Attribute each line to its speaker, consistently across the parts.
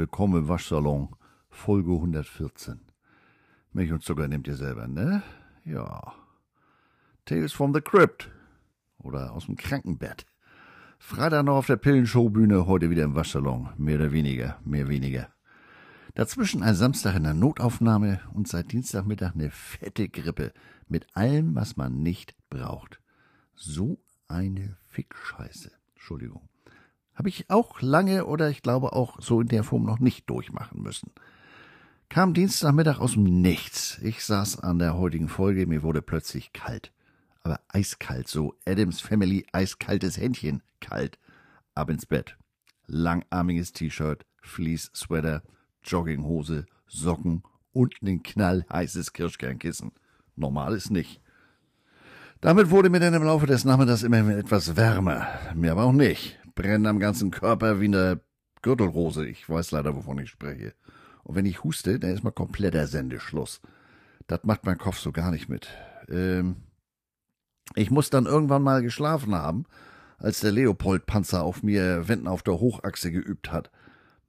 Speaker 1: willkommen im Waschsalon, Folge 114. Milch und Zucker nehmt ihr selber, ne? Ja. Tales from the Crypt. Oder aus dem Krankenbett. Freitag noch auf der Pillenshowbühne, heute wieder im Waschsalon. Mehr oder weniger, mehr weniger. Dazwischen ein Samstag in der Notaufnahme und seit Dienstagmittag eine fette Grippe mit allem, was man nicht braucht. So eine Fickscheiße. Entschuldigung. Habe ich auch lange oder ich glaube auch so in der Form noch nicht durchmachen müssen. Kam Dienstagmittag aus dem Nichts. Ich saß an der heutigen Folge, mir wurde plötzlich kalt. Aber eiskalt, so Adams Family eiskaltes Händchen kalt. Ab ins Bett. Langarmiges T-Shirt, Fleece-Sweater, Jogginghose, Socken und ein knallheißes Kirschkernkissen. Normal ist nicht. Damit wurde mir dann im Laufe des Nachmittags immer etwas wärmer. Mir aber auch nicht. Brennt am ganzen Körper wie eine Gürtelrose. Ich weiß leider, wovon ich spreche. Und wenn ich huste, dann ist mal kompletter Sendeschluss. Das macht mein Kopf so gar nicht mit. Ähm, ich muss dann irgendwann mal geschlafen haben, als der Leopold-Panzer auf mir Wenden auf der Hochachse geübt hat.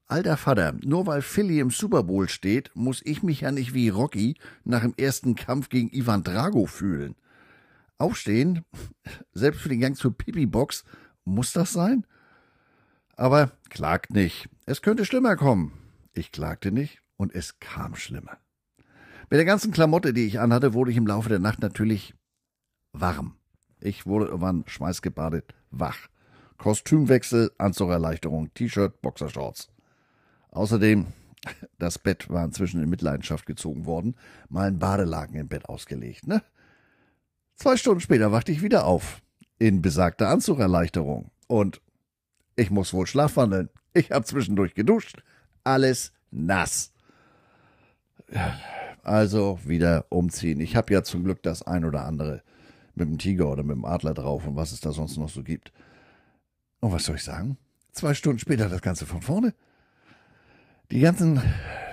Speaker 1: Alter Vater, nur weil Philly im Super Bowl steht, muss ich mich ja nicht wie Rocky nach dem ersten Kampf gegen Ivan Drago fühlen. Aufstehen, selbst für den Gang zur Pipi-Box, muss das sein? Aber klagt nicht. Es könnte schlimmer kommen. Ich klagte nicht und es kam schlimmer. Mit der ganzen Klamotte, die ich anhatte, wurde ich im Laufe der Nacht natürlich warm. Ich wurde irgendwann schweißgebadet wach. Kostümwechsel, Anzugerleichterung, T-Shirt, Boxershorts. Außerdem, das Bett war inzwischen in Mitleidenschaft gezogen worden, mal ein Badelaken im Bett ausgelegt, ne? Zwei Stunden später wachte ich wieder auf. In besagter Anzugerleichterung. Und ich muss wohl schlafwandeln. Ich hab zwischendurch geduscht, alles nass. Also wieder umziehen. Ich habe ja zum Glück das ein oder andere mit dem Tiger oder mit dem Adler drauf und was es da sonst noch so gibt. Und was soll ich sagen? Zwei Stunden später das Ganze von vorne. Die ganzen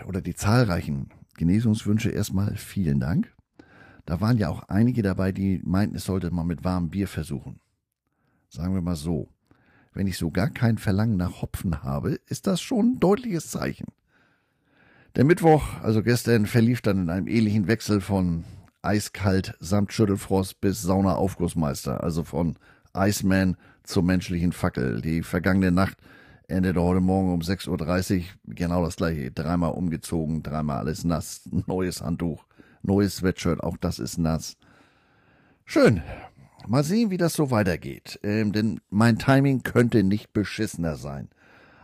Speaker 1: oder die zahlreichen Genesungswünsche erstmal vielen Dank. Da waren ja auch einige dabei, die meinten, es sollte man mit warmem Bier versuchen. Sagen wir mal so. Wenn ich so gar kein Verlangen nach Hopfen habe, ist das schon ein deutliches Zeichen. Der Mittwoch, also gestern, verlief dann in einem ähnlichen Wechsel von eiskalt samt Schüttelfrost bis Sauna-Aufgussmeister, also von Iceman zur menschlichen Fackel. Die vergangene Nacht endete heute Morgen um 6.30 Uhr genau das gleiche. Dreimal umgezogen, dreimal alles nass, neues Handtuch, neues Sweatshirt, auch das ist nass. Schön. Mal sehen, wie das so weitergeht. Ähm, denn mein Timing könnte nicht beschissener sein.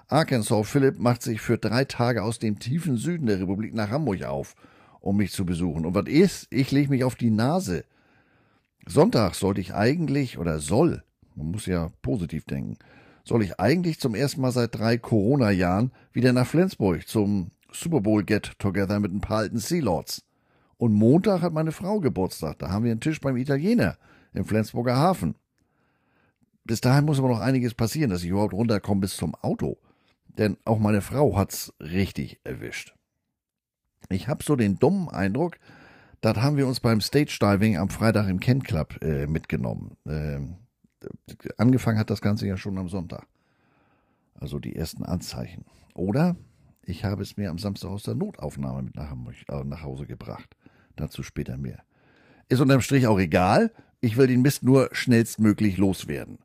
Speaker 1: Arkansas Philipp macht sich für drei Tage aus dem tiefen Süden der Republik nach Hamburg auf, um mich zu besuchen. Und was ist? Ich lege mich auf die Nase. Sonntag sollte ich eigentlich, oder soll, man muss ja positiv denken, soll ich eigentlich zum ersten Mal seit drei Corona-Jahren wieder nach Flensburg zum Super Bowl Get-Together mit ein paar alten Sea Lords. Und Montag hat meine Frau Geburtstag. Da haben wir einen Tisch beim Italiener im Flensburger Hafen. Bis dahin muss aber noch einiges passieren, dass ich überhaupt runterkomme bis zum Auto. Denn auch meine Frau hat's richtig erwischt. Ich habe so den dummen Eindruck, das haben wir uns beim Stage Diving am Freitag im Ken Club äh, mitgenommen. Ähm, angefangen hat das Ganze ja schon am Sonntag. Also die ersten Anzeichen. Oder ich habe es mir am Samstag aus der Notaufnahme mit nach, äh, nach Hause gebracht. Dazu später mehr. Ist unterm Strich auch egal. Ich will den Mist nur schnellstmöglich loswerden.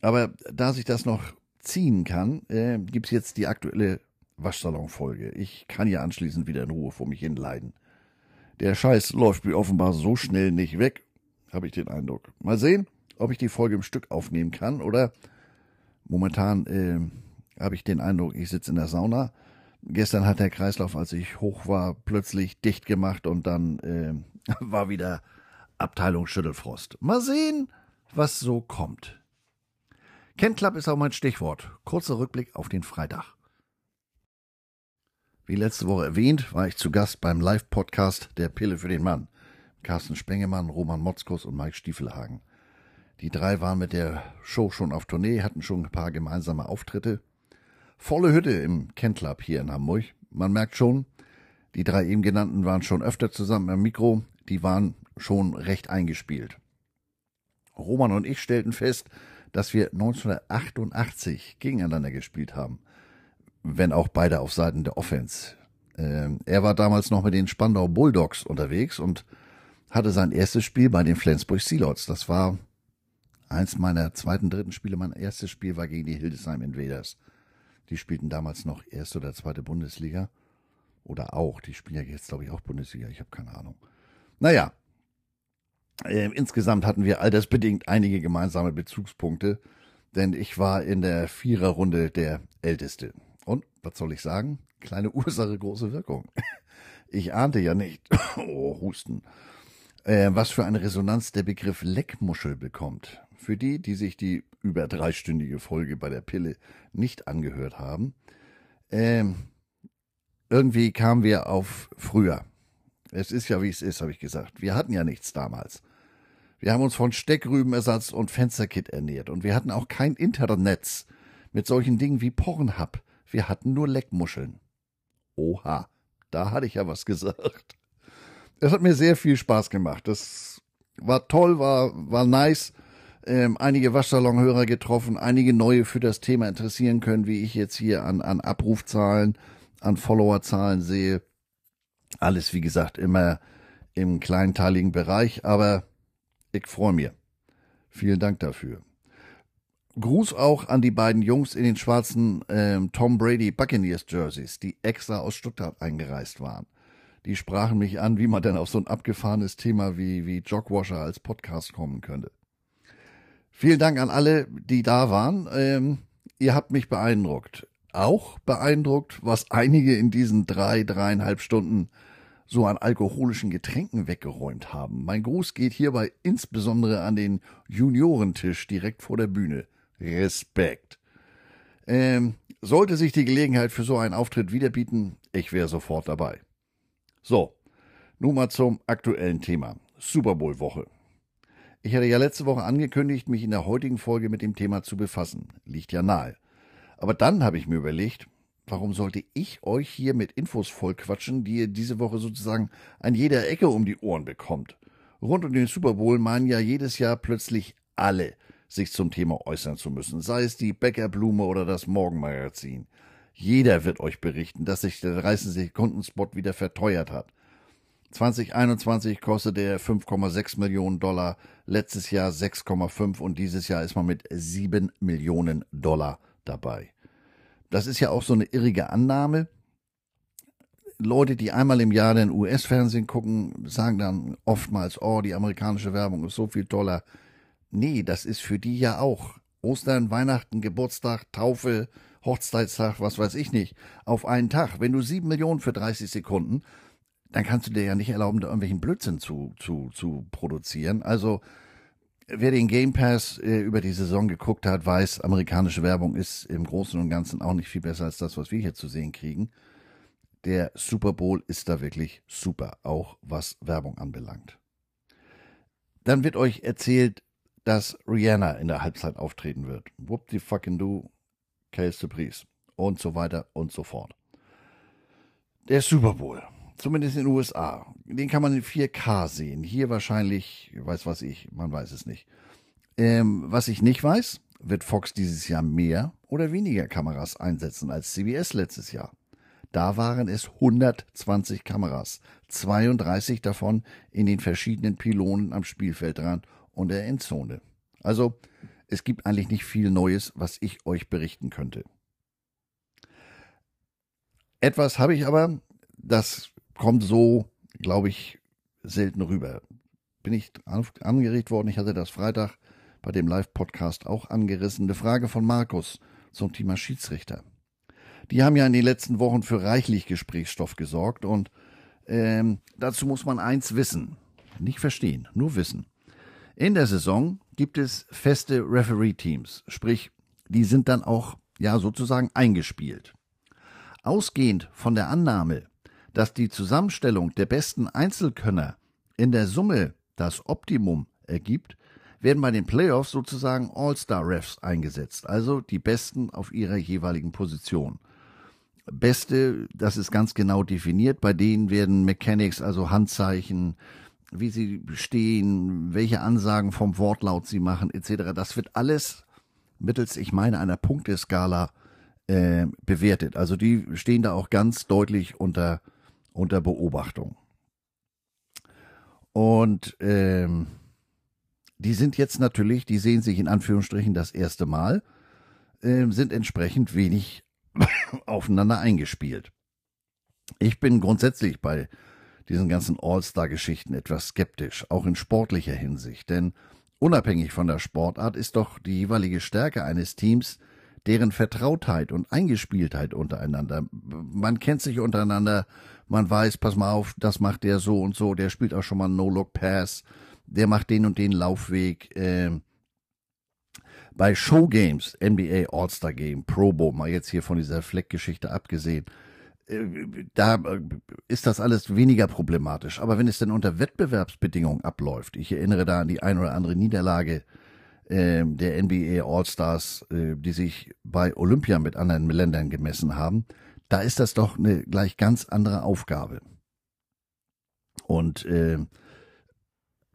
Speaker 1: Aber da sich das noch ziehen kann, äh, gibt's jetzt die aktuelle Waschsalon-Folge. Ich kann ja anschließend wieder in Ruhe vor mich hin leiden. Der Scheiß läuft mir offenbar so schnell nicht weg, habe ich den Eindruck. Mal sehen, ob ich die Folge im Stück aufnehmen kann oder momentan äh, habe ich den Eindruck, ich sitze in der Sauna. Gestern hat der Kreislauf, als ich hoch war, plötzlich dicht gemacht und dann äh, war wieder Abteilung Schüttelfrost. Mal sehen, was so kommt. Ken Club ist auch mein Stichwort. Kurzer Rückblick auf den Freitag. Wie letzte Woche erwähnt, war ich zu Gast beim Live-Podcast Der Pille für den Mann. Carsten Spengemann, Roman Motzkus und Mike Stiefelhagen. Die drei waren mit der Show schon auf Tournee, hatten schon ein paar gemeinsame Auftritte. Volle Hütte im Ken Club hier in Hamburg. Man merkt schon, die drei eben genannten waren schon öfter zusammen am Mikro, die waren schon recht eingespielt. Roman und ich stellten fest, dass wir 1988 gegeneinander gespielt haben. wenn auch beide auf Seiten der Offense. Ähm, er war damals noch mit den Spandau Bulldogs unterwegs und hatte sein erstes Spiel bei den Flensburg Sealots. Das war eins meiner zweiten, dritten Spiele. Mein erstes Spiel war gegen die Hildesheim Invaders. Die spielten damals noch erste oder zweite Bundesliga. Oder auch. Die spielen ja jetzt, glaube ich, auch Bundesliga. Ich habe keine Ahnung. Naja. Äh, insgesamt hatten wir altersbedingt einige gemeinsame Bezugspunkte. Denn ich war in der Viererrunde der Älteste. Und, was soll ich sagen? Kleine Ursache, große Wirkung. Ich ahnte ja nicht, oh, Husten, äh, was für eine Resonanz der Begriff Leckmuschel bekommt. Für die, die sich die über dreistündige Folge bei der Pille nicht angehört haben, ähm, irgendwie kamen wir auf früher. Es ist ja, wie es ist, habe ich gesagt. Wir hatten ja nichts damals. Wir haben uns von Steckrübenersatz und Fensterkit ernährt und wir hatten auch kein Internetnetz mit solchen Dingen wie Pornhub. Wir hatten nur Leckmuscheln. Oha, da hatte ich ja was gesagt. Es hat mir sehr viel Spaß gemacht. Das war toll, war, war nice. Ähm, einige Waschsalonhörer getroffen, einige neue für das Thema interessieren können, wie ich jetzt hier an, an Abrufzahlen, an Followerzahlen sehe. Alles, wie gesagt, immer im kleinteiligen Bereich, aber ich freue mich. Vielen Dank dafür. Gruß auch an die beiden Jungs in den schwarzen ähm, Tom Brady Buccaneers Jerseys, die extra aus Stuttgart eingereist waren. Die sprachen mich an, wie man denn auf so ein abgefahrenes Thema wie, wie Jogwasher als Podcast kommen könnte. Vielen Dank an alle, die da waren. Ähm, ihr habt mich beeindruckt. Auch beeindruckt, was einige in diesen drei, dreieinhalb Stunden so an alkoholischen Getränken weggeräumt haben. Mein Gruß geht hierbei insbesondere an den Juniorentisch direkt vor der Bühne. Respekt. Ähm, sollte sich die Gelegenheit für so einen Auftritt wiederbieten, ich wäre sofort dabei. So, nun mal zum aktuellen Thema. Super Bowl Woche. Ich hatte ja letzte Woche angekündigt, mich in der heutigen Folge mit dem Thema zu befassen. Liegt ja nahe. Aber dann habe ich mir überlegt, warum sollte ich euch hier mit Infos vollquatschen, die ihr diese Woche sozusagen an jeder Ecke um die Ohren bekommt? Rund um den Super Bowl meinen ja jedes Jahr plötzlich alle, sich zum Thema äußern zu müssen, sei es die Bäckerblume oder das Morgenmagazin. Jeder wird euch berichten, dass sich der 30-Sekunden-Spot wieder verteuert hat. 2021 kostete er 5,6 Millionen Dollar, letztes Jahr 6,5 und dieses Jahr ist man mit 7 Millionen Dollar dabei. Das ist ja auch so eine irrige Annahme. Leute, die einmal im Jahr den US-Fernsehen gucken, sagen dann oftmals, oh, die amerikanische Werbung ist so viel toller. Nee, das ist für die ja auch. Ostern, Weihnachten, Geburtstag, Taufe, Hochzeitstag, was weiß ich nicht, auf einen Tag. Wenn du sieben Millionen für 30 Sekunden, dann kannst du dir ja nicht erlauben, da irgendwelchen Blödsinn zu, zu, zu produzieren. Also, wer den Game Pass äh, über die Saison geguckt hat, weiß, amerikanische Werbung ist im Großen und Ganzen auch nicht viel besser als das, was wir hier zu sehen kriegen. Der Super Bowl ist da wirklich super, auch was Werbung anbelangt. Dann wird euch erzählt, dass Rihanna in der Halbzeit auftreten wird. Whoop the fucking do, case the Pries. Und so weiter und so fort. Der Super Bowl, zumindest in den USA, den kann man in 4K sehen. Hier wahrscheinlich, weiß was ich, man weiß es nicht. Ähm, was ich nicht weiß, wird Fox dieses Jahr mehr oder weniger Kameras einsetzen als CBS letztes Jahr. Da waren es 120 Kameras, 32 davon in den verschiedenen Pylonen am Spielfeldrand und der Endzone. Also, es gibt eigentlich nicht viel Neues, was ich euch berichten könnte. Etwas habe ich aber, das kommt so, glaube ich, selten rüber. Bin ich angeregt worden, ich hatte das Freitag bei dem Live-Podcast auch angerissen. Eine Frage von Markus zum Thema Schiedsrichter. Die haben ja in den letzten Wochen für reichlich Gesprächsstoff gesorgt und ähm, dazu muss man eins wissen. Nicht verstehen, nur wissen. In der Saison gibt es feste Referee-Teams, sprich, die sind dann auch ja sozusagen eingespielt. Ausgehend von der Annahme, dass die Zusammenstellung der besten Einzelkönner in der Summe das Optimum ergibt, werden bei den Playoffs sozusagen All-Star-Refs eingesetzt, also die Besten auf ihrer jeweiligen Position. Beste, das ist ganz genau definiert, bei denen werden Mechanics, also Handzeichen, wie sie stehen, welche Ansagen vom Wortlaut sie machen, etc. Das wird alles mittels, ich meine, einer Punkteskala äh, bewertet. Also die stehen da auch ganz deutlich unter, unter Beobachtung. Und ähm, die sind jetzt natürlich, die sehen sich in Anführungsstrichen das erste Mal, äh, sind entsprechend wenig aufeinander eingespielt. Ich bin grundsätzlich bei diesen ganzen All-Star-Geschichten etwas skeptisch, auch in sportlicher Hinsicht, denn unabhängig von der Sportart ist doch die jeweilige Stärke eines Teams deren Vertrautheit und Eingespieltheit untereinander. Man kennt sich untereinander, man weiß, pass mal auf, das macht der so und so, der spielt auch schon mal No-Look-Pass, der macht den und den Laufweg. Äh, bei Showgames, NBA All-Star Game, Pro Bowl, mal jetzt hier von dieser Fleckgeschichte abgesehen, äh, da äh, ist das alles weniger problematisch. Aber wenn es denn unter Wettbewerbsbedingungen abläuft, ich erinnere da an die ein oder andere Niederlage äh, der NBA All-Stars, äh, die sich bei Olympia mit anderen Ländern gemessen haben, da ist das doch eine gleich ganz andere Aufgabe. Und äh,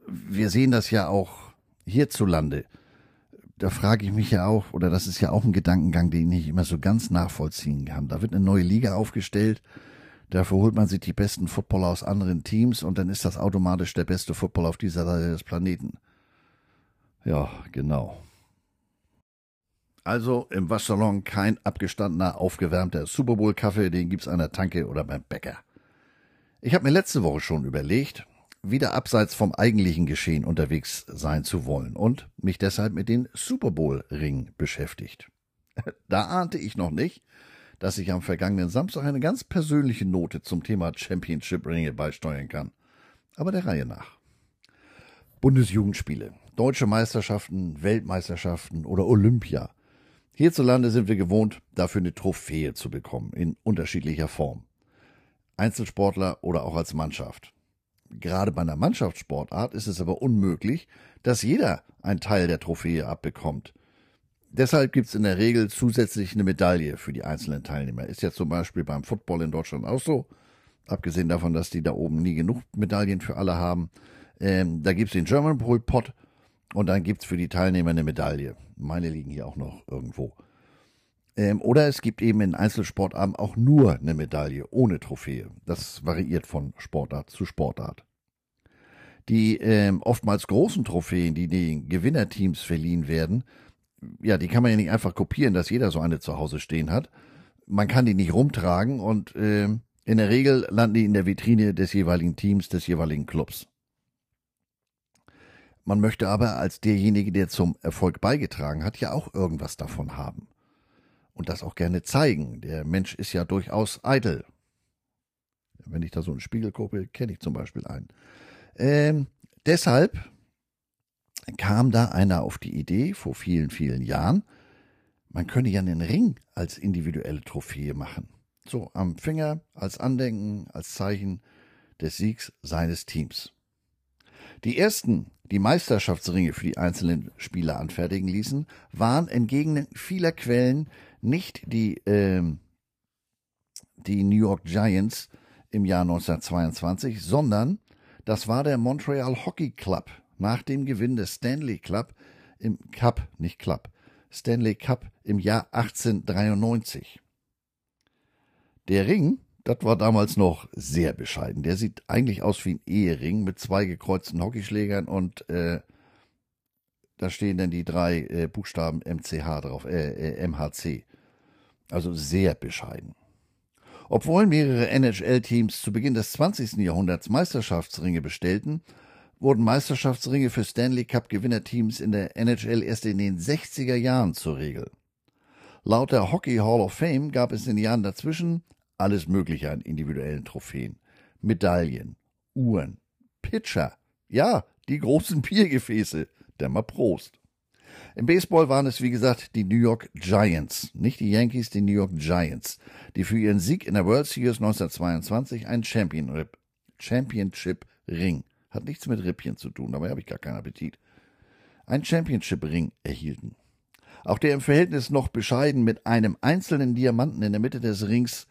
Speaker 1: wir sehen das ja auch hierzulande. Da frage ich mich ja auch, oder das ist ja auch ein Gedankengang, den ich immer so ganz nachvollziehen kann. Da wird eine neue Liga aufgestellt, dafür holt man sich die besten Footballer aus anderen Teams und dann ist das automatisch der beste Footballer auf dieser Seite des Planeten. Ja, genau. Also im Waschsalon kein abgestandener, aufgewärmter Super Bowl Kaffee, den gibt's an der Tanke oder beim Bäcker. Ich habe mir letzte Woche schon überlegt, wieder abseits vom eigentlichen Geschehen unterwegs sein zu wollen und mich deshalb mit den Super Bowl Ring beschäftigt. Da ahnte ich noch nicht, dass ich am vergangenen Samstag eine ganz persönliche Note zum Thema Championship Ringe beisteuern kann. Aber der Reihe nach. Bundesjugendspiele, deutsche Meisterschaften, Weltmeisterschaften oder Olympia. Hierzulande sind wir gewohnt, dafür eine Trophäe zu bekommen, in unterschiedlicher Form. Einzelsportler oder auch als Mannschaft. Gerade bei einer Mannschaftssportart ist es aber unmöglich, dass jeder einen Teil der Trophäe abbekommt. Deshalb gibt es in der Regel zusätzlich eine Medaille für die einzelnen Teilnehmer. Ist ja zum Beispiel beim Football in Deutschland auch so. Abgesehen davon, dass die da oben nie genug Medaillen für alle haben. Ähm, da gibt es den German Pole Pot und dann gibt es für die Teilnehmer eine Medaille. Meine liegen hier auch noch irgendwo. Ähm, oder es gibt eben in Einzelsportarten auch nur eine Medaille ohne Trophäe. Das variiert von Sportart zu Sportart. Die ähm, oftmals großen Trophäen, die den Gewinnerteams verliehen werden, ja, die kann man ja nicht einfach kopieren, dass jeder so eine zu Hause stehen hat. Man kann die nicht rumtragen und äh, in der Regel landen die in der Vitrine des jeweiligen Teams, des jeweiligen Clubs. Man möchte aber als derjenige, der zum Erfolg beigetragen hat, ja auch irgendwas davon haben. Und das auch gerne zeigen. Der Mensch ist ja durchaus eitel. Wenn ich da so einen Spiegel gucke, kenne ich zum Beispiel einen. Ähm, deshalb kam da einer auf die Idee vor vielen, vielen Jahren, man könne ja einen Ring als individuelle Trophäe machen. So am Finger, als Andenken, als Zeichen des Siegs seines Teams. Die ersten, die Meisterschaftsringe für die einzelnen Spieler anfertigen ließen, waren entgegen vieler Quellen nicht die, äh, die New York Giants im Jahr 1922, sondern das war der Montreal Hockey Club nach dem Gewinn des Stanley Club im Cup, nicht Club, Stanley Cup im Jahr 1893. Der Ring das war damals noch sehr bescheiden. Der sieht eigentlich aus wie ein Ehering mit zwei gekreuzten Hockeyschlägern und äh, da stehen dann die drei äh, Buchstaben MCH drauf, äh, äh, MHC. Also sehr bescheiden. Obwohl mehrere NHL-Teams zu Beginn des 20. Jahrhunderts Meisterschaftsringe bestellten, wurden Meisterschaftsringe für Stanley Cup-Gewinnerteams in der NHL erst in den 60er Jahren zur Regel. Laut der Hockey Hall of Fame gab es in den Jahren dazwischen alles Mögliche an individuellen Trophäen. Medaillen, Uhren, Pitcher, ja, die großen Biergefäße, der mal Prost. Im Baseball waren es, wie gesagt, die New York Giants, nicht die Yankees, die New York Giants, die für ihren Sieg in der World Series 1922 einen Champion Championship Ring, hat nichts mit Rippchen zu tun, dabei habe ich gar keinen Appetit, einen Championship Ring erhielten. Auch der im Verhältnis noch bescheiden mit einem einzelnen Diamanten in der Mitte des Rings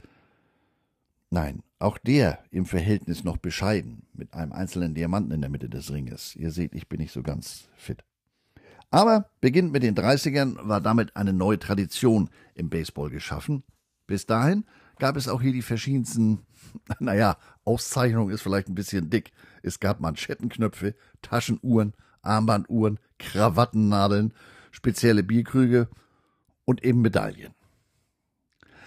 Speaker 1: Nein, auch der im Verhältnis noch bescheiden, mit einem einzelnen Diamanten in der Mitte des Ringes. Ihr seht, ich bin nicht so ganz fit. Aber beginnend mit den 30ern war damit eine neue Tradition im Baseball geschaffen. Bis dahin gab es auch hier die verschiedensten, naja, Auszeichnung ist vielleicht ein bisschen dick. Es gab Manschettenknöpfe, Taschenuhren, Armbanduhren, Krawattennadeln, spezielle Bierkrüge und eben Medaillen.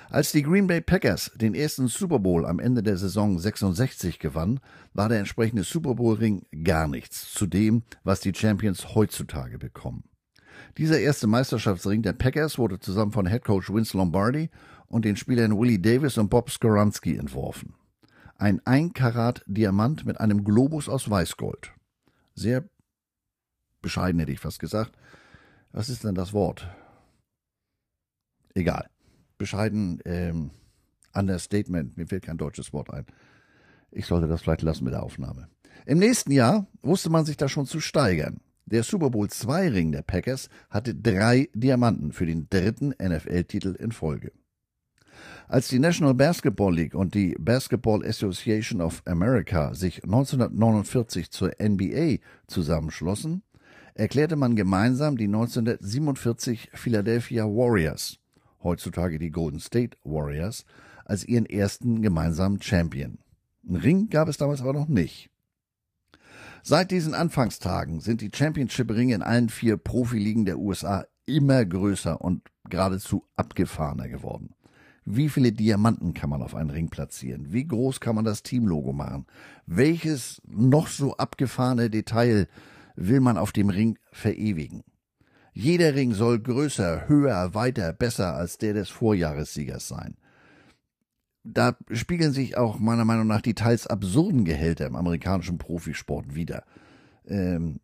Speaker 1: Als die Green Bay Packers den ersten Super Bowl am Ende der Saison 66 gewannen, war der entsprechende Super Bowl Ring gar nichts zu dem, was die Champions heutzutage bekommen. Dieser erste Meisterschaftsring der Packers wurde zusammen von Head Coach Vince Lombardi und den Spielern Willie Davis und Bob Skoransky entworfen. Ein 1 Karat Diamant mit einem Globus aus Weißgold. Sehr bescheiden hätte ich fast gesagt. Was ist denn das Wort? Egal bescheiden ähm, Understatement. Mir fällt kein deutsches Wort ein. Ich sollte das vielleicht lassen mit der Aufnahme. Im nächsten Jahr wusste man sich da schon zu steigern. Der Super Bowl II Ring der Packers hatte drei Diamanten für den dritten NFL-Titel in Folge. Als die National Basketball League und die Basketball Association of America sich 1949 zur NBA zusammenschlossen, erklärte man gemeinsam die 1947 Philadelphia Warriors heutzutage die Golden State Warriors, als ihren ersten gemeinsamen Champion. Einen Ring gab es damals aber noch nicht. Seit diesen Anfangstagen sind die Championship-Ringe in allen vier Profiligen der USA immer größer und geradezu abgefahrener geworden. Wie viele Diamanten kann man auf einen Ring platzieren? Wie groß kann man das Teamlogo machen? Welches noch so abgefahrene Detail will man auf dem Ring verewigen? Jeder Ring soll größer, höher, weiter, besser als der des Vorjahressiegers sein. Da spiegeln sich auch meiner Meinung nach die teils absurden Gehälter im amerikanischen Profisport wieder. Ähm,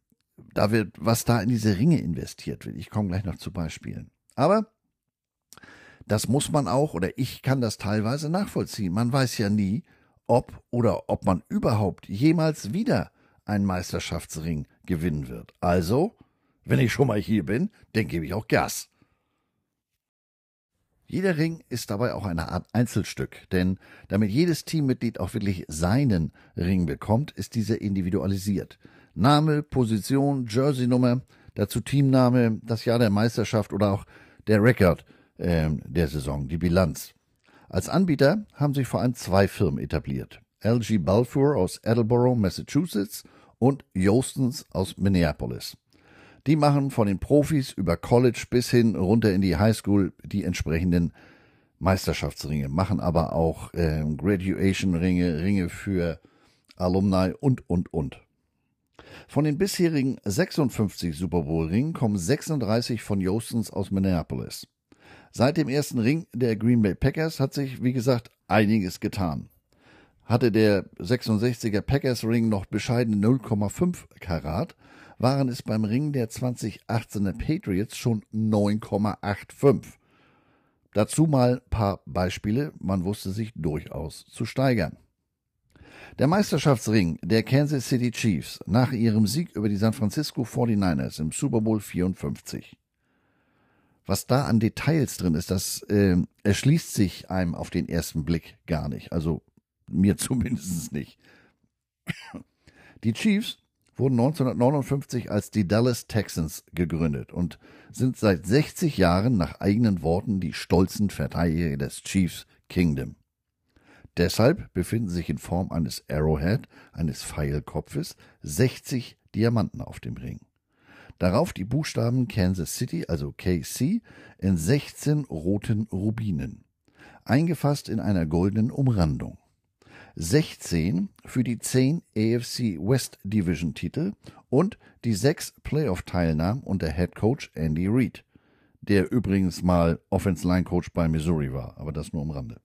Speaker 1: da wird, was da in diese Ringe investiert wird. Ich komme gleich noch zu Beispielen. Aber das muss man auch, oder ich kann das teilweise nachvollziehen. Man weiß ja nie, ob oder ob man überhaupt jemals wieder einen Meisterschaftsring gewinnen wird. Also wenn ich schon mal hier bin, dann gebe ich auch Gas. Jeder Ring ist dabei auch eine Art Einzelstück, denn damit jedes Teammitglied auch wirklich seinen Ring bekommt, ist dieser individualisiert. Name, Position, Jerseynummer, dazu Teamname, das Jahr der Meisterschaft oder auch der Rekord äh, der Saison, die Bilanz. Als Anbieter haben sich vor allem zwei Firmen etabliert. LG Balfour aus Attleboro, Massachusetts und Jostens aus Minneapolis. Die machen von den Profis über College bis hin runter in die Highschool die entsprechenden Meisterschaftsringe, machen aber auch äh, Graduation-Ringe, Ringe für Alumni und, und, und. Von den bisherigen 56 Super Bowl-Ringen kommen 36 von Jostens aus Minneapolis. Seit dem ersten Ring der Green Bay Packers hat sich, wie gesagt, einiges getan. Hatte der 66er Packers Ring noch bescheidene 0,5 Karat, waren es beim Ring der 2018er Patriots schon 9,85. Dazu mal ein paar Beispiele, man wusste sich durchaus zu steigern. Der Meisterschaftsring der Kansas City Chiefs nach ihrem Sieg über die San Francisco 49ers im Super Bowl 54. Was da an Details drin ist, das äh, erschließt sich einem auf den ersten Blick gar nicht. Also mir zumindest nicht. Die Chiefs wurden 1959 als die Dallas Texans gegründet und sind seit 60 Jahren nach eigenen Worten die stolzen Verteidiger des Chiefs Kingdom. Deshalb befinden sich in Form eines Arrowhead, eines Pfeilkopfes, 60 Diamanten auf dem Ring. Darauf die Buchstaben Kansas City, also KC, in 16 roten Rubinen, eingefasst in einer goldenen Umrandung. 16 für die 10 AFC West Division Titel und die 6 Playoff-Teilnahmen unter Head Coach Andy Reid, der übrigens mal Offense Line Coach bei Missouri war, aber das nur am Rande.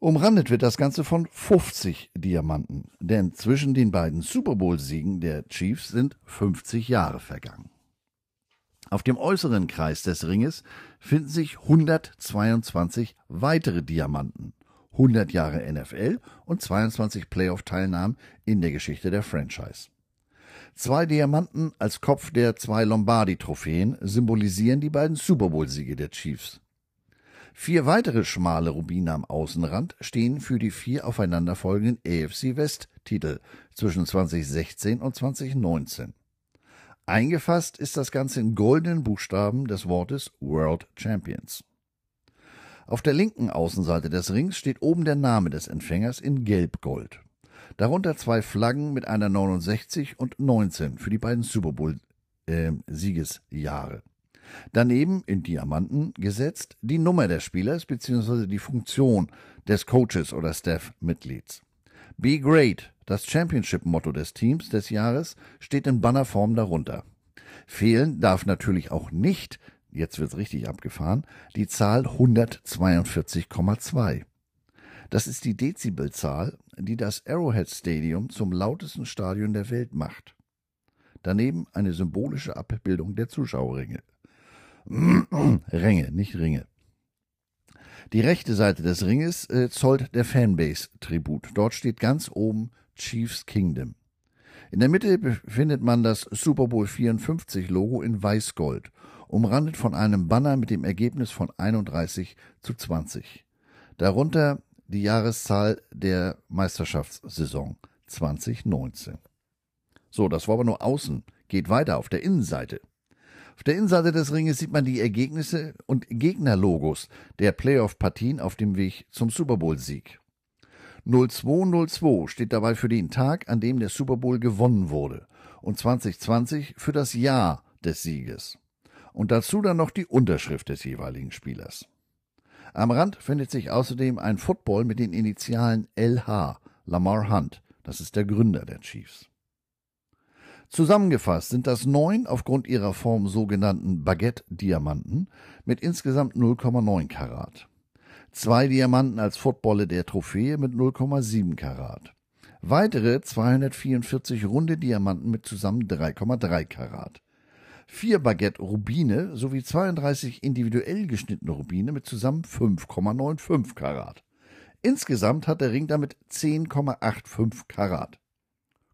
Speaker 1: Umrandet wird das Ganze von 50 Diamanten, denn zwischen den beiden Super Bowl-Siegen der Chiefs sind 50 Jahre vergangen. Auf dem äußeren Kreis des Ringes finden sich 122 weitere Diamanten. 100 Jahre NFL und 22 Playoff-Teilnahmen in der Geschichte der Franchise. Zwei Diamanten als Kopf der zwei Lombardi-Trophäen symbolisieren die beiden Super Bowl-Siege der Chiefs. Vier weitere schmale Rubine am Außenrand stehen für die vier aufeinanderfolgenden AFC West-Titel zwischen 2016 und 2019. Eingefasst ist das Ganze in goldenen Buchstaben des Wortes World Champions. Auf der linken Außenseite des Rings steht oben der Name des Empfängers in Gelb-Gold. Darunter zwei Flaggen mit einer 69 und 19 für die beiden Super Bowl-Siegesjahre. Äh, Daneben in Diamanten gesetzt die Nummer des Spielers bzw. die Funktion des Coaches oder Staff-Mitglieds. Be Great, das Championship-Motto des Teams des Jahres, steht in Bannerform darunter. Fehlen darf natürlich auch nicht, jetzt wird's richtig abgefahren, die Zahl 142,2. Das ist die Dezibelzahl, die das Arrowhead Stadium zum lautesten Stadion der Welt macht. Daneben eine symbolische Abbildung der Zuschauerringe. Ränge, nicht Ringe. Die rechte Seite des Ringes äh, zollt der Fanbase Tribut. Dort steht ganz oben Chiefs Kingdom. In der Mitte befindet man das Super Bowl 54 Logo in Weißgold, umrandet von einem Banner mit dem Ergebnis von 31 zu 20. Darunter die Jahreszahl der Meisterschaftssaison 2019. So, das war aber nur außen. Geht weiter auf der Innenseite. Auf der Innenseite des Ringes sieht man die Ergebnisse und Gegnerlogos der Playoff-Partien auf dem Weg zum Super Bowl-Sieg. 0202 steht dabei für den Tag, an dem der Super Bowl gewonnen wurde und 2020 für das Jahr des Sieges. Und dazu dann noch die Unterschrift des jeweiligen Spielers. Am Rand findet sich außerdem ein Football mit den Initialen LH, Lamar Hunt. Das ist der Gründer der Chiefs. Zusammengefasst sind das neun aufgrund ihrer Form sogenannten Baguette-Diamanten mit insgesamt 0,9 Karat. Zwei Diamanten als Footballe der Trophäe mit 0,7 Karat. Weitere 244 runde Diamanten mit zusammen 3,3 Karat. Vier Baguette-Rubine sowie 32 individuell geschnittene Rubine mit zusammen 5,95 Karat. Insgesamt hat der Ring damit 10,85 Karat.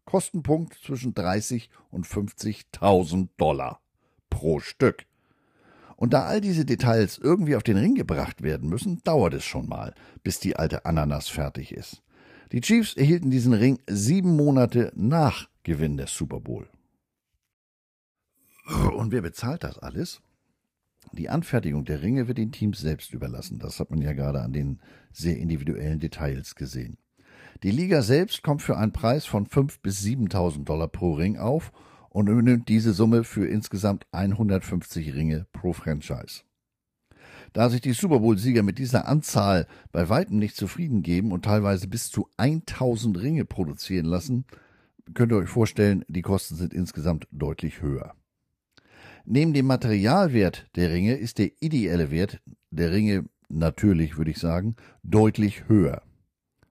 Speaker 1: Kostenpunkt zwischen 30 und 50.000 Dollar pro Stück. Und da all diese Details irgendwie auf den Ring gebracht werden müssen, dauert es schon mal, bis die alte Ananas fertig ist. Die Chiefs erhielten diesen Ring sieben Monate nach Gewinn des Super Bowl. Und wer bezahlt das alles? Die Anfertigung der Ringe wird den Teams selbst überlassen. Das hat man ja gerade an den sehr individuellen Details gesehen. Die Liga selbst kommt für einen Preis von 5.000 bis 7.000 Dollar pro Ring auf und übernimmt diese Summe für insgesamt 150 Ringe pro Franchise. Da sich die Super Bowl-Sieger mit dieser Anzahl bei weitem nicht zufrieden geben und teilweise bis zu 1000 Ringe produzieren lassen, könnt ihr euch vorstellen, die Kosten sind insgesamt deutlich höher. Neben dem Materialwert der Ringe ist der ideelle Wert der Ringe natürlich, würde ich sagen, deutlich höher.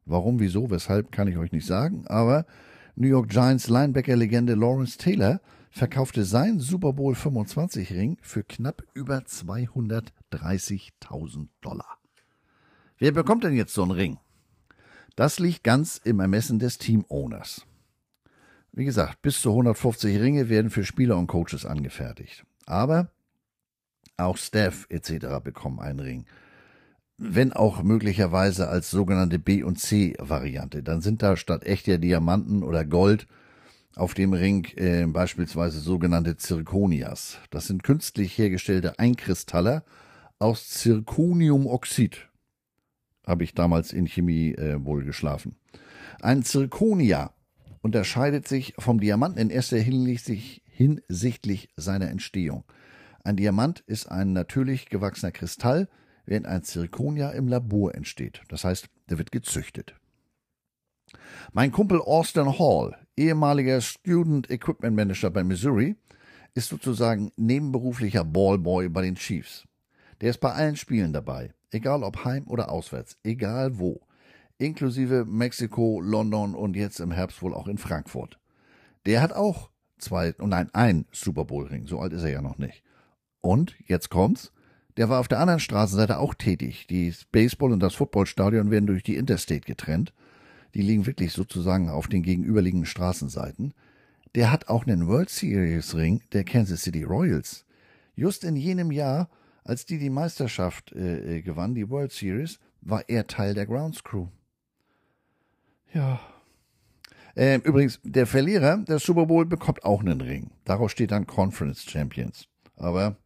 Speaker 1: Warum, wieso, weshalb, kann ich euch nicht sagen, aber New York Giants Linebacker-Legende Lawrence Taylor verkaufte seinen Super Bowl 25 Ring für knapp über 230.000 Dollar. Wer bekommt denn jetzt so einen Ring? Das liegt ganz im Ermessen des Team-Owners. Wie gesagt, bis zu 150 Ringe werden für Spieler und Coaches angefertigt. Aber auch Staff etc. bekommen einen Ring wenn auch möglicherweise als sogenannte B- und C-Variante. Dann sind da statt echter Diamanten oder Gold auf dem Ring äh, beispielsweise sogenannte Zirconias. Das sind künstlich hergestellte Einkristaller aus Zirconiumoxid. Habe ich damals in Chemie äh, wohl geschlafen. Ein Zirconia unterscheidet sich vom Diamanten in erster Hinsicht hinsichtlich seiner Entstehung. Ein Diamant ist ein natürlich gewachsener Kristall, während ein Zirconia im Labor entsteht. Das heißt, der wird gezüchtet. Mein Kumpel Austin Hall, ehemaliger Student Equipment Manager bei Missouri, ist sozusagen nebenberuflicher Ballboy bei den Chiefs. Der ist bei allen Spielen dabei, egal ob heim oder auswärts, egal wo, inklusive Mexiko, London und jetzt im Herbst wohl auch in Frankfurt. Der hat auch zwei, oh nein, ein Super Bowl Ring, so alt ist er ja noch nicht. Und jetzt kommt's, der war auf der anderen Straßenseite auch tätig. Die Baseball- und das Footballstadion werden durch die Interstate getrennt. Die liegen wirklich sozusagen auf den gegenüberliegenden Straßenseiten. Der hat auch einen World Series Ring der Kansas City Royals. Just in jenem Jahr, als die die Meisterschaft äh, äh gewann, die World Series, war er Teil der Grounds Crew. Ja. Ähm, übrigens, der Verlierer der Super Bowl bekommt auch einen Ring. Daraus steht dann Conference Champions. Aber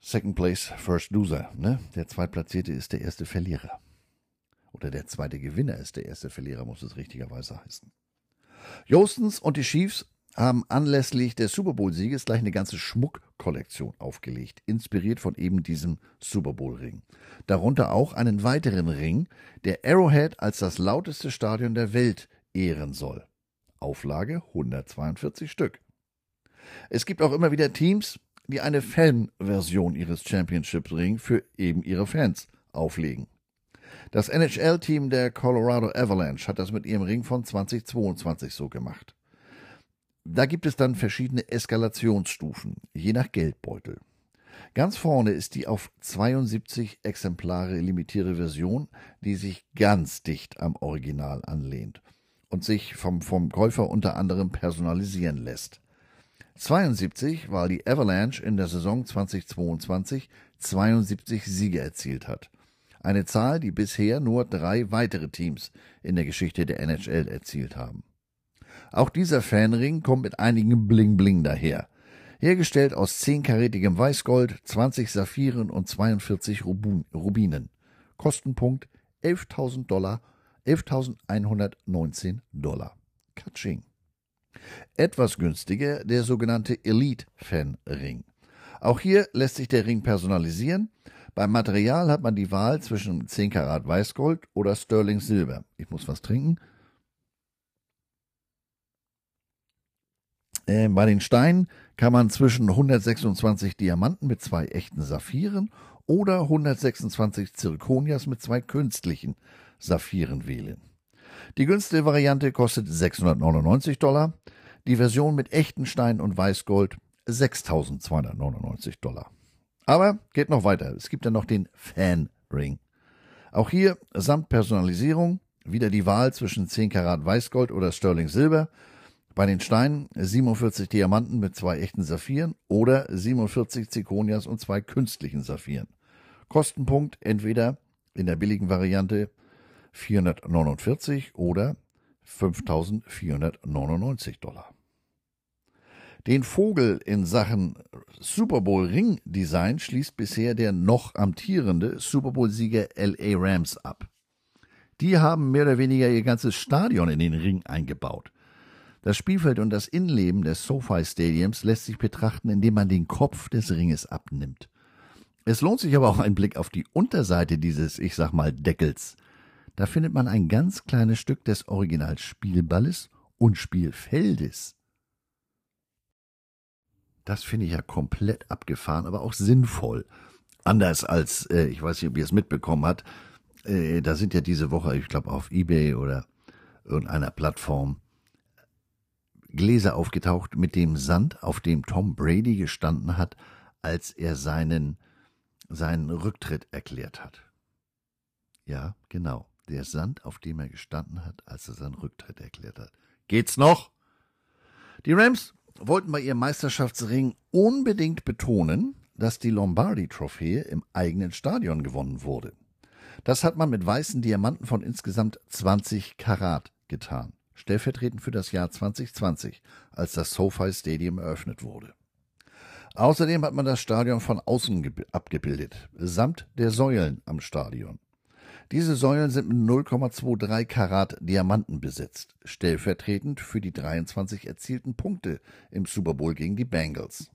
Speaker 1: Second Place, First Loser. Ne? Der Zweitplatzierte ist der erste Verlierer. Oder der zweite Gewinner ist der erste Verlierer, muss es richtigerweise heißen. Jostens und die Chiefs haben anlässlich des Super Bowl-Sieges gleich eine ganze Schmuckkollektion aufgelegt, inspiriert von eben diesem Super Bowl-Ring. Darunter auch einen weiteren Ring, der Arrowhead als das lauteste Stadion der Welt ehren soll. Auflage 142 Stück. Es gibt auch immer wieder Teams, die eine Fan-Version ihres Championship-Ring für eben ihre Fans auflegen. Das NHL-Team der Colorado Avalanche hat das mit ihrem Ring von 2022 so gemacht. Da gibt es dann verschiedene Eskalationsstufen, je nach Geldbeutel. Ganz vorne ist die auf 72 Exemplare limitierte Version, die sich ganz dicht am Original anlehnt und sich vom, vom Käufer unter anderem personalisieren lässt. 72, weil die Avalanche in der Saison 2022 72 Siege erzielt hat. Eine Zahl, die bisher nur drei weitere Teams in der Geschichte der NHL erzielt haben. Auch dieser Fanring kommt mit einigen Bling-Bling daher. Hergestellt aus 10-karätigem Weißgold, 20 Saphiren und 42 Rubinen. Kostenpunkt 11.000 Dollar, 11.119 Dollar. Katsching. Etwas günstiger der sogenannte Elite Fan Ring. Auch hier lässt sich der Ring personalisieren. Beim Material hat man die Wahl zwischen 10 Karat Weißgold oder Sterling Silber. Ich muss was trinken. Äh, bei den Steinen kann man zwischen 126 Diamanten mit zwei echten Saphiren oder 126 Zirkonias mit zwei künstlichen Saphiren wählen. Die günstige Variante kostet 699 Dollar, die Version mit echten Steinen und Weißgold 6299 Dollar. Aber geht noch weiter. Es gibt ja noch den Fan Ring. Auch hier samt Personalisierung wieder die Wahl zwischen 10 Karat Weißgold oder Sterling Silber bei den Steinen 47 Diamanten mit zwei echten Saphiren oder 47 Zirkonias und zwei künstlichen Saphiren. Kostenpunkt entweder in der billigen Variante 449 oder 5499 Dollar. Den Vogel in Sachen Super Bowl Ring Design schließt bisher der noch amtierende Super Bowl Sieger LA Rams ab. Die haben mehr oder weniger ihr ganzes Stadion in den Ring eingebaut. Das Spielfeld und das Innenleben des SoFi Stadiums lässt sich betrachten, indem man den Kopf des Ringes abnimmt. Es lohnt sich aber auch ein Blick auf die Unterseite dieses, ich sag mal, Deckels. Da findet man ein ganz kleines Stück des Originalspielballes und Spielfeldes. Das finde ich ja komplett abgefahren, aber auch sinnvoll. Anders als, äh, ich weiß nicht, ob ihr es mitbekommen habt, äh, da sind ja diese Woche, ich glaube, auf Ebay oder irgendeiner Plattform Gläser aufgetaucht mit dem Sand, auf dem Tom Brady gestanden hat, als er seinen, seinen Rücktritt erklärt hat. Ja, genau. Der Sand, auf dem er gestanden hat, als er seinen Rücktritt erklärt hat. Geht's noch? Die Rams wollten bei ihrem Meisterschaftsring unbedingt betonen, dass die Lombardi-Trophäe im eigenen Stadion gewonnen wurde. Das hat man mit weißen Diamanten von insgesamt 20 Karat getan stellvertretend für das Jahr 2020, als das SoFi Stadium eröffnet wurde. Außerdem hat man das Stadion von außen abgebildet, samt der Säulen am Stadion. Diese Säulen sind mit 0,23 Karat Diamanten besetzt, stellvertretend für die 23 erzielten Punkte im Super Bowl gegen die Bengals.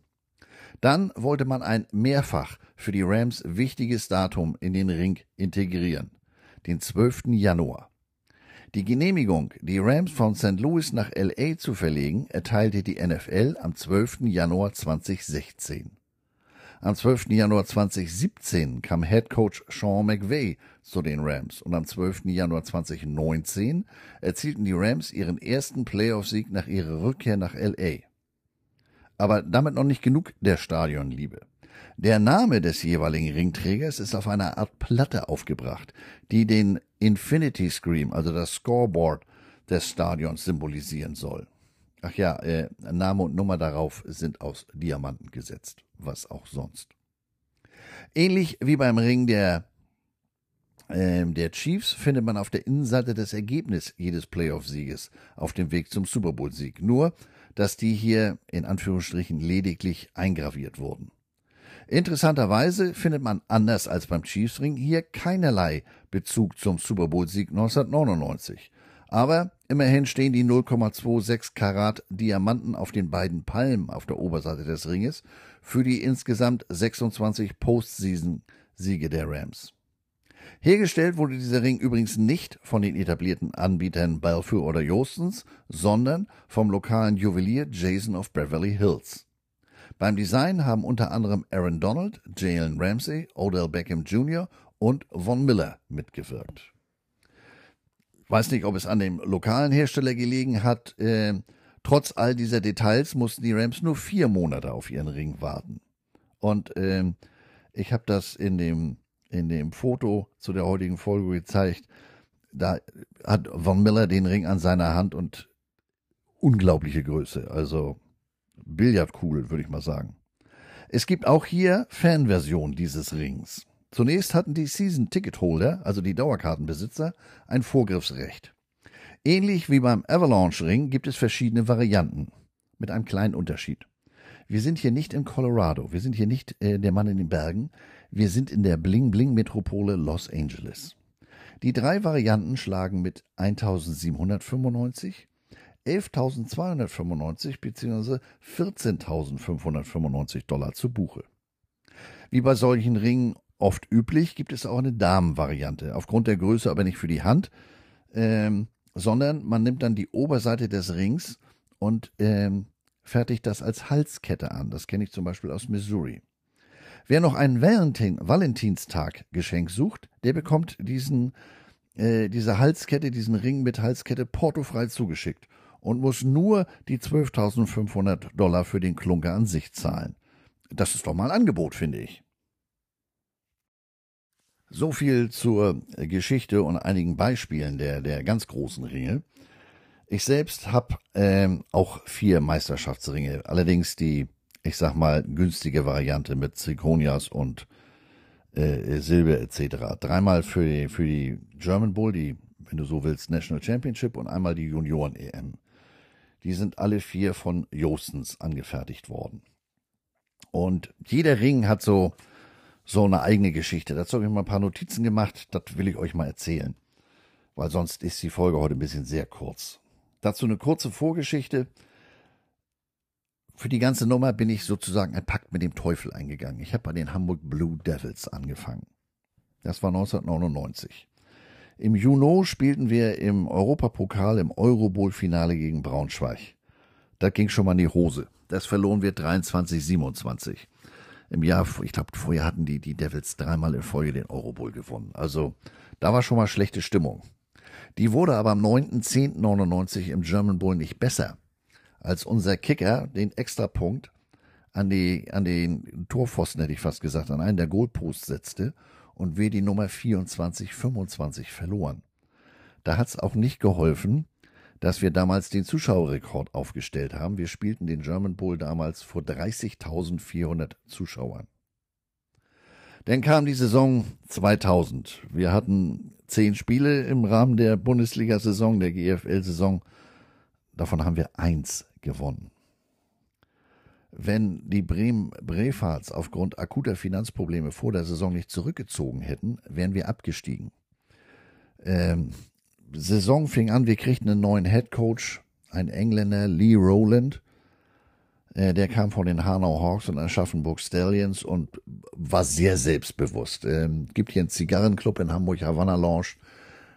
Speaker 1: Dann wollte man ein mehrfach für die Rams wichtiges Datum in den Ring integrieren, den 12. Januar. Die Genehmigung, die Rams von St. Louis nach LA zu verlegen, erteilte die NFL am 12. Januar 2016. Am 12. Januar 2017 kam Head Coach Sean McVay zu den Rams und am 12. Januar 2019 erzielten die Rams ihren ersten Playoff-Sieg nach ihrer Rückkehr nach LA. Aber damit noch nicht genug der Stadionliebe. Der Name des jeweiligen Ringträgers ist auf einer Art Platte aufgebracht, die den Infinity Scream, also das Scoreboard des Stadions, symbolisieren soll. Ach ja, äh, Name und Nummer darauf sind aus Diamanten gesetzt, was auch sonst. Ähnlich wie beim Ring der ähm, der Chiefs findet man auf der Innenseite das Ergebnis jedes Playoff-Sieges auf dem Weg zum Super Bowl-Sieg. Nur, dass die hier in Anführungsstrichen lediglich eingraviert wurden. Interessanterweise findet man anders als beim Chiefs-Ring hier keinerlei Bezug zum Super Bowl-Sieg 1999. Aber immerhin stehen die 0,26 Karat Diamanten auf den beiden Palmen auf der Oberseite des Ringes für die insgesamt 26 Postseason-Siege der Rams. Hergestellt wurde dieser Ring übrigens nicht von den etablierten Anbietern Balfour oder Jostens, sondern vom lokalen Juwelier Jason of Beverly Hills. Beim Design haben unter anderem Aaron Donald, Jalen Ramsey, Odell Beckham Jr. und Von Miller mitgewirkt. Weiß nicht, ob es an dem lokalen Hersteller gelegen hat. Äh, trotz all dieser Details mussten die Rams nur vier Monate auf ihren Ring warten. Und äh, ich habe das in dem in dem Foto zu der heutigen Folge gezeigt. Da hat Von Miller den Ring an seiner Hand und unglaubliche Größe. Also Billardkugel, würde ich mal sagen. Es gibt auch hier Fanversionen dieses Rings. Zunächst hatten die Season-Ticket-Holder, also die Dauerkartenbesitzer, ein Vorgriffsrecht. Ähnlich wie beim Avalanche-Ring gibt es verschiedene Varianten, mit einem kleinen Unterschied. Wir sind hier nicht in Colorado, wir sind hier nicht äh, der Mann in den Bergen, wir sind in der Bling-Bling-Metropole Los Angeles. Die drei Varianten schlagen mit 1795, 11.295 bzw. 14.595 Dollar zu Buche. Wie bei solchen Ringen oft üblich, gibt es auch eine Damenvariante. Aufgrund der Größe aber nicht für die Hand, ähm, sondern man nimmt dann die Oberseite des Rings und ähm, fertigt das als Halskette an. Das kenne ich zum Beispiel aus Missouri. Wer noch einen Valentin, Valentinstag-Geschenk sucht, der bekommt diesen, äh, diese Halskette, diesen Ring mit Halskette portofrei zugeschickt und muss nur die 12.500 Dollar für den Klunker an sich zahlen. Das ist doch mal ein Angebot, finde ich. So viel zur Geschichte und einigen Beispielen der, der ganz großen Ringe. Ich selbst habe ähm, auch vier Meisterschaftsringe, allerdings die ich sag mal, günstige Variante mit Zirconias und äh, Silber etc. Dreimal für die, für die German Bowl, die, wenn du so willst, National Championship und einmal die Junioren-EM. Die sind alle vier von Jostens angefertigt worden. Und jeder Ring hat so, so eine eigene Geschichte. Dazu habe ich mal ein paar Notizen gemacht, das will ich euch mal erzählen. Weil sonst ist die Folge heute ein bisschen sehr kurz. Dazu eine kurze Vorgeschichte für die ganze Nummer bin ich sozusagen ein Pakt mit dem Teufel eingegangen. Ich habe bei den Hamburg Blue Devils angefangen. Das war 1999. Im Juni spielten wir im Europapokal im Eurobowl-Finale gegen Braunschweig. Das ging schon mal in die Hose. Das verloren wir 23-27. Im Jahr, ich glaube, vorher hatten die, die Devils dreimal in Folge den Eurobowl gewonnen. Also da war schon mal schlechte Stimmung. Die wurde aber am 9.10.99 im German Bowl nicht besser als unser Kicker den Extrapunkt an, die, an den Torpfosten, hätte ich fast gesagt, an einen der Goalposts setzte und wir die Nummer 24, 25 verloren. Da hat es auch nicht geholfen, dass wir damals den Zuschauerrekord aufgestellt haben. Wir spielten den German Bowl damals vor 30.400 Zuschauern. Dann kam die Saison 2000. Wir hatten zehn Spiele im Rahmen der Bundesliga-Saison, der GFL-Saison. Davon haben wir eins gewonnen. Wenn die Bremen Brefarts aufgrund akuter Finanzprobleme vor der Saison nicht zurückgezogen hätten, wären wir abgestiegen. Ähm, Saison fing an, wir kriegten einen neuen Head Coach, ein Engländer, Lee Rowland. Äh, der kam von den Hanau Hawks und Aschaffenburg Stallions und war sehr selbstbewusst. Ähm, gibt hier einen Zigarrenclub in Hamburg, Havana Lounge.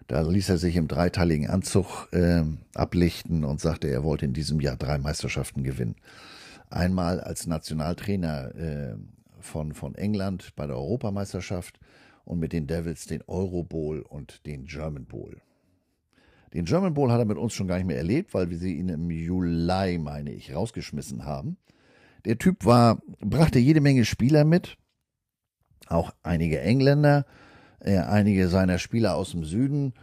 Speaker 1: Da ließ er sich im dreiteiligen Anzug äh, ablichten und sagte, er wollte in diesem Jahr drei Meisterschaften gewinnen. Einmal als Nationaltrainer äh, von, von England bei der Europameisterschaft und mit den Devils den Euro Bowl und den German Bowl. Den German Bowl hat er mit uns schon gar nicht mehr erlebt, weil wir sie ihn im Juli, meine ich, rausgeschmissen haben. Der Typ war, brachte jede Menge Spieler mit, auch einige Engländer, äh, einige seiner Spieler aus dem Süden.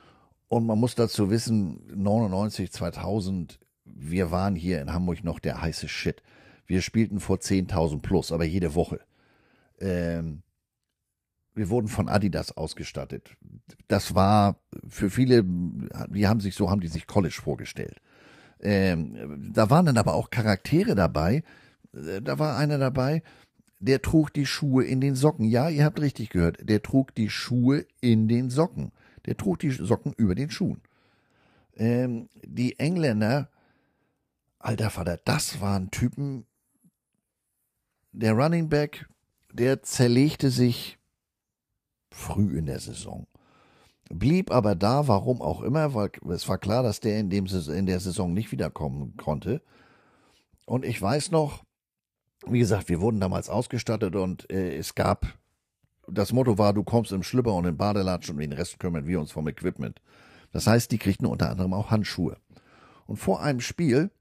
Speaker 1: Und man muss dazu wissen, 99, 2000, wir waren hier in Hamburg noch der heiße Shit. Wir spielten vor 10.000 plus, aber jede Woche. Ähm, wir wurden von Adidas ausgestattet. Das war für viele, die haben sich so, haben die sich College vorgestellt. Ähm, da waren dann aber auch Charaktere dabei. Äh, da war einer dabei, der trug die Schuhe in den Socken. Ja, ihr habt richtig gehört. Der trug die Schuhe in den Socken. Der trug die Socken über den Schuhen. Ähm, die Engländer, alter Vater, das waren Typen. Der Running Back, der zerlegte sich früh in der Saison. Blieb aber da, warum auch immer, weil es war klar, dass der in, dem, in der Saison nicht wiederkommen konnte. Und ich weiß noch, wie gesagt, wir wurden damals ausgestattet und äh, es gab, das Motto war, du kommst im Schlüpper und im Badelatsch und den Rest kümmern wir uns vom Equipment. Das heißt, die kriegten unter anderem auch Handschuhe. Und vor einem Spiel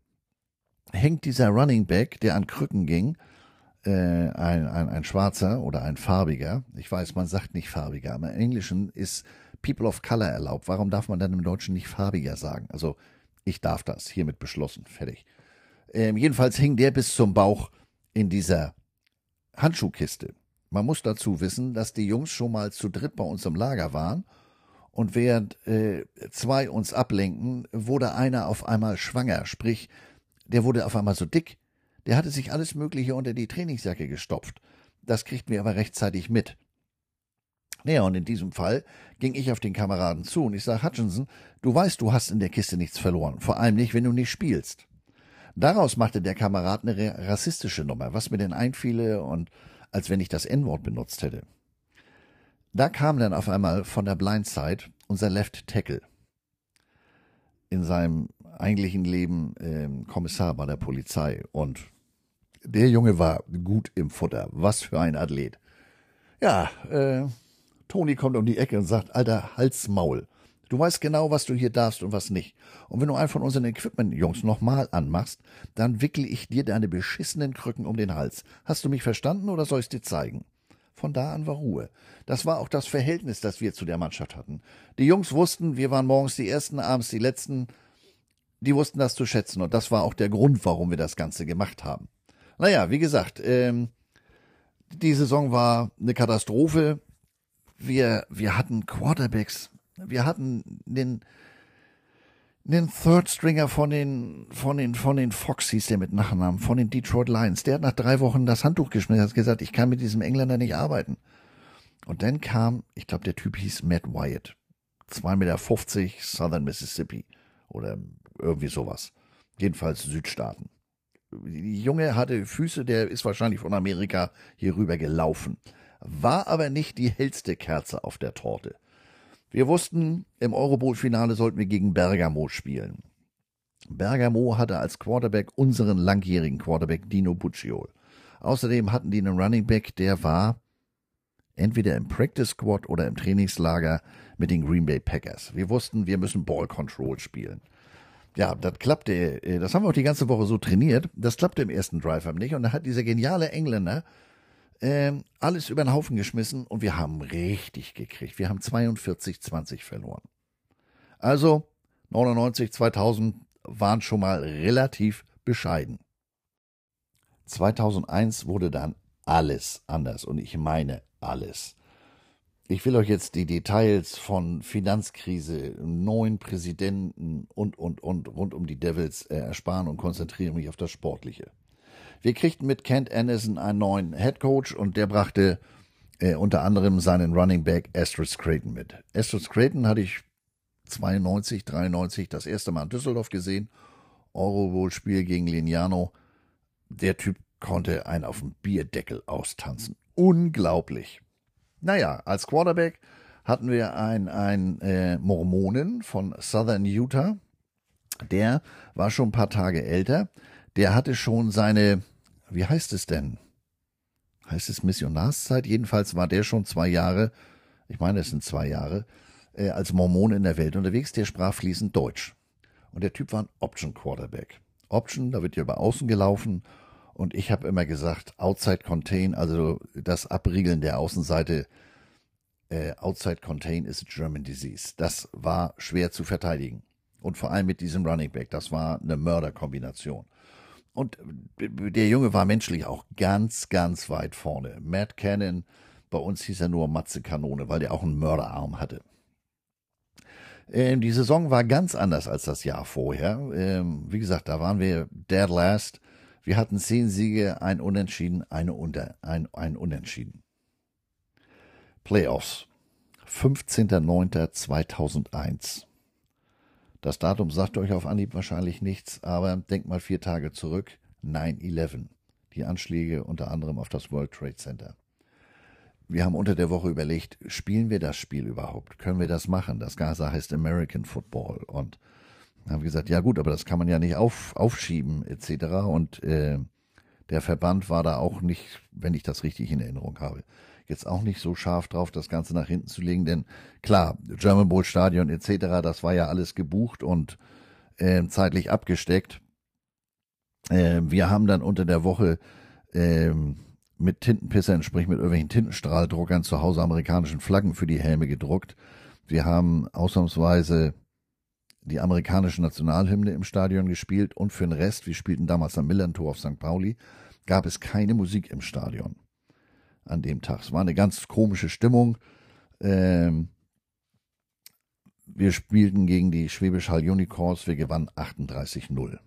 Speaker 1: hängt dieser Running Back, der an Krücken ging, äh, ein, ein, ein schwarzer oder ein farbiger, ich weiß, man sagt nicht farbiger, aber im Englischen ist People of Color erlaubt. Warum darf man dann im Deutschen nicht farbiger sagen? Also ich darf das, hiermit beschlossen, fertig. Ähm, jedenfalls hing der bis zum Bauch in dieser Handschuhkiste. Man muss dazu wissen, dass die Jungs schon mal zu dritt bei uns im Lager waren und während äh, zwei uns ablenken, wurde einer auf einmal schwanger, sprich, der wurde auf einmal so dick, der hatte sich alles Mögliche unter die Trainingsjacke gestopft. Das kriegten wir aber rechtzeitig mit. Naja, und in diesem Fall ging ich auf den Kameraden zu und ich sage, Hutchinson, du weißt, du hast in der Kiste nichts verloren, vor allem nicht, wenn du nicht spielst. Daraus machte der Kamerad eine rassistische Nummer, was mir denn einfiele und als wenn ich das N-Wort benutzt hätte. Da kam dann auf einmal von der Blindside unser Left Tackle. In seinem eigentlichen Leben äh, Kommissar bei der Polizei. Und der Junge war gut im Futter. Was für ein Athlet. Ja, äh, Toni kommt um die Ecke und sagt, alter Halsmaul. Du weißt genau, was du hier darfst und was nicht. Und wenn du einen von unseren Equipment-Jungs nochmal anmachst, dann wickel ich dir deine beschissenen Krücken um den Hals. Hast du mich verstanden oder soll ich's dir zeigen? Von da an war Ruhe. Das war auch das Verhältnis, das wir zu der Mannschaft hatten. Die Jungs wussten, wir waren morgens die Ersten, abends die Letzten. Die wussten das zu schätzen und das war auch der Grund, warum wir das Ganze gemacht haben. Naja, wie gesagt, ähm, die Saison war eine Katastrophe. Wir, wir hatten Quarterbacks wir hatten den, den Third Stringer von den, von den, von den Fox hieß der mit Nachnamen, von den Detroit Lions. Der hat nach drei Wochen das Handtuch geschmissen, hat gesagt, ich kann mit diesem Engländer nicht arbeiten. Und dann kam, ich glaube, der Typ hieß Matt Wyatt. 2,50 Meter, Southern Mississippi. Oder irgendwie sowas. Jedenfalls Südstaaten. Die Junge hatte Füße, der ist wahrscheinlich von Amerika hier rüber gelaufen. War aber nicht die hellste Kerze auf der Torte. Wir wussten, im Eurobowl-Finale sollten wir gegen Bergamo spielen. Bergamo hatte als Quarterback unseren langjährigen Quarterback Dino Bucciol. Außerdem hatten die einen Running Back, der war entweder im Practice Squad oder im Trainingslager mit den Green Bay Packers. Wir wussten, wir müssen Ball Control spielen. Ja, das klappte, äh, das haben wir auch die ganze Woche so trainiert. Das klappte im ersten Drive nicht. Und da hat dieser geniale Engländer ähm, alles über den Haufen geschmissen und wir haben richtig gekriegt. Wir haben 42-20 verloren. Also 99, 2000 waren schon mal relativ bescheiden. 2001 wurde dann alles anders und ich meine alles. Ich will euch jetzt die Details von Finanzkrise, neuen Präsidenten und, und, und rund um die Devils äh, ersparen und konzentriere mich auf das Sportliche. Wir kriegten mit Kent Anderson einen neuen Head Coach und der brachte äh, unter anderem seinen Running Back Astrid Creighton mit. Astrid Creighton hatte ich 92, 93 das erste Mal in Düsseldorf gesehen. Eurobowl-Spiel gegen Lignano. Der Typ konnte einen auf dem Bierdeckel austanzen. Unglaublich. Naja, als Quarterback hatten wir einen, äh, Mormonen von Southern Utah. Der war schon ein paar Tage älter der hatte schon seine, wie heißt es denn? Heißt es Missionarszeit? Jedenfalls war der schon zwei Jahre, ich meine, es sind zwei Jahre, äh, als Mormon in der Welt unterwegs. Der sprach fließend Deutsch. Und der Typ war ein Option Quarterback. Option, da wird ja über Außen gelaufen. Und ich habe immer gesagt, Outside Contain, also das Abriegeln der Außenseite, äh, Outside Contain is a German Disease. Das war schwer zu verteidigen. Und vor allem mit diesem Running Back, das war eine Mörderkombination. Und der Junge war menschlich auch ganz, ganz weit vorne. Matt Cannon, Bei uns hieß er nur Matze Kanone, weil der auch einen Mörderarm hatte. Ähm, die Saison war ganz anders als das Jahr vorher. Ähm, wie gesagt, da waren wir dead last. Wir hatten zehn Siege, ein Unentschieden, eine Unter, ein, ein Unentschieden. Playoffs. 15.09.2001. Das Datum sagt euch auf Anhieb wahrscheinlich nichts, aber denkt mal vier Tage zurück. 9-11. Die Anschläge unter anderem auf das World Trade Center. Wir haben unter der Woche überlegt, spielen wir das Spiel überhaupt? Können wir das machen? Das Gaza heißt American Football. Und haben gesagt, ja gut, aber das kann man ja nicht auf, aufschieben etc. Und äh, der Verband war da auch nicht, wenn ich das richtig in Erinnerung habe, jetzt auch nicht so scharf drauf, das Ganze nach hinten zu legen. Denn klar, German Bowl Stadion etc., das war ja alles gebucht und äh, zeitlich abgesteckt. Äh, wir haben dann unter der Woche äh, mit Tintenpissern, sprich mit irgendwelchen Tintenstrahldruckern zu Hause amerikanischen Flaggen für die Helme gedruckt. Wir haben ausnahmsweise die amerikanische Nationalhymne im Stadion gespielt und für den Rest, wir spielten damals am Millantor auf St. Pauli, gab es keine Musik im Stadion an dem Tag. Es war eine ganz komische Stimmung. Ähm, wir spielten gegen die Schwäbisch Hall Unicorns, wir gewannen 38-0.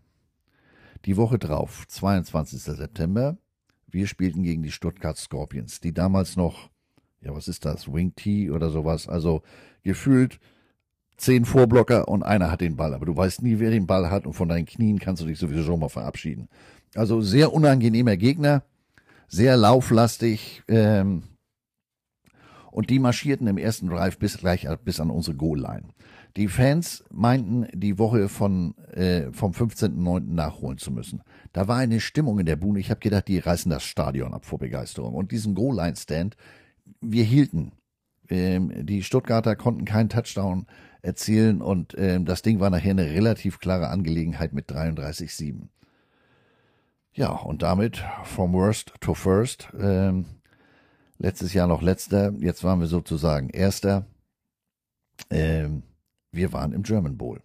Speaker 1: Die Woche drauf, 22. September, wir spielten gegen die Stuttgart Scorpions, die damals noch, ja, was ist das, Wing T oder sowas, also gefühlt zehn Vorblocker und einer hat den Ball, aber du weißt nie, wer den Ball hat und von deinen Knien kannst du dich sowieso schon mal verabschieden. Also sehr unangenehmer Gegner, sehr lauflastig, ähm, und die marschierten im ersten Drive bis gleich bis an unsere Goal-Line. Die Fans meinten, die Woche von, äh, vom 15.09. nachholen zu müssen. Da war eine Stimmung in der Bühne. Ich habe gedacht, die reißen das Stadion ab vor Begeisterung. Und diesen Goal-Line-Stand, wir hielten. Ähm, die Stuttgarter konnten keinen Touchdown erzielen und ähm, das Ding war nachher eine relativ klare Angelegenheit mit 33-7. Ja, und damit from worst to first. Ähm, letztes Jahr noch letzter, jetzt waren wir sozusagen erster. Ähm, wir waren im German Bowl.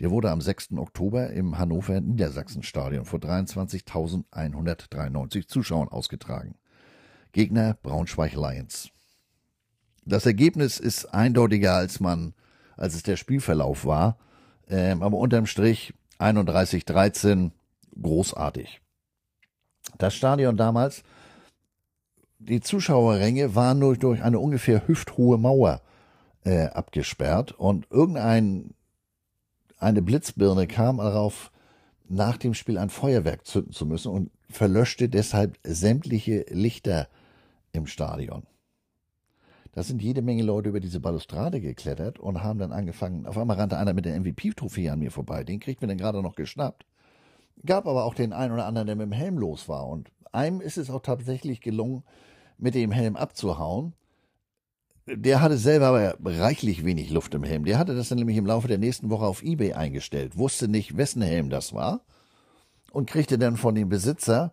Speaker 1: Der wurde am 6. Oktober im Hannover Niedersachsen-Stadion vor 23.193 Zuschauern ausgetragen. Gegner Braunschweig Lions. Das Ergebnis ist eindeutiger, als man, als es der Spielverlauf war. Ähm, aber unterm Strich 31-13 großartig. Das Stadion damals, die Zuschauerränge waren nur durch eine ungefähr hüfthohe Mauer äh, abgesperrt und irgendein eine Blitzbirne kam darauf, nach dem Spiel ein Feuerwerk zünden zu müssen und verlöschte deshalb sämtliche Lichter im Stadion. Da sind jede Menge Leute über diese Balustrade geklettert und haben dann angefangen. Auf einmal rannte einer mit der MVP-Trophäe an mir vorbei. Den kriegt mir dann gerade noch geschnappt. Gab aber auch den einen oder anderen, der mit dem Helm los war. Und einem ist es auch tatsächlich gelungen, mit dem Helm abzuhauen der hatte selber aber reichlich wenig Luft im Helm. Der hatte das dann nämlich im Laufe der nächsten Woche auf Ebay eingestellt, wusste nicht, wessen Helm das war und kriegte dann von dem Besitzer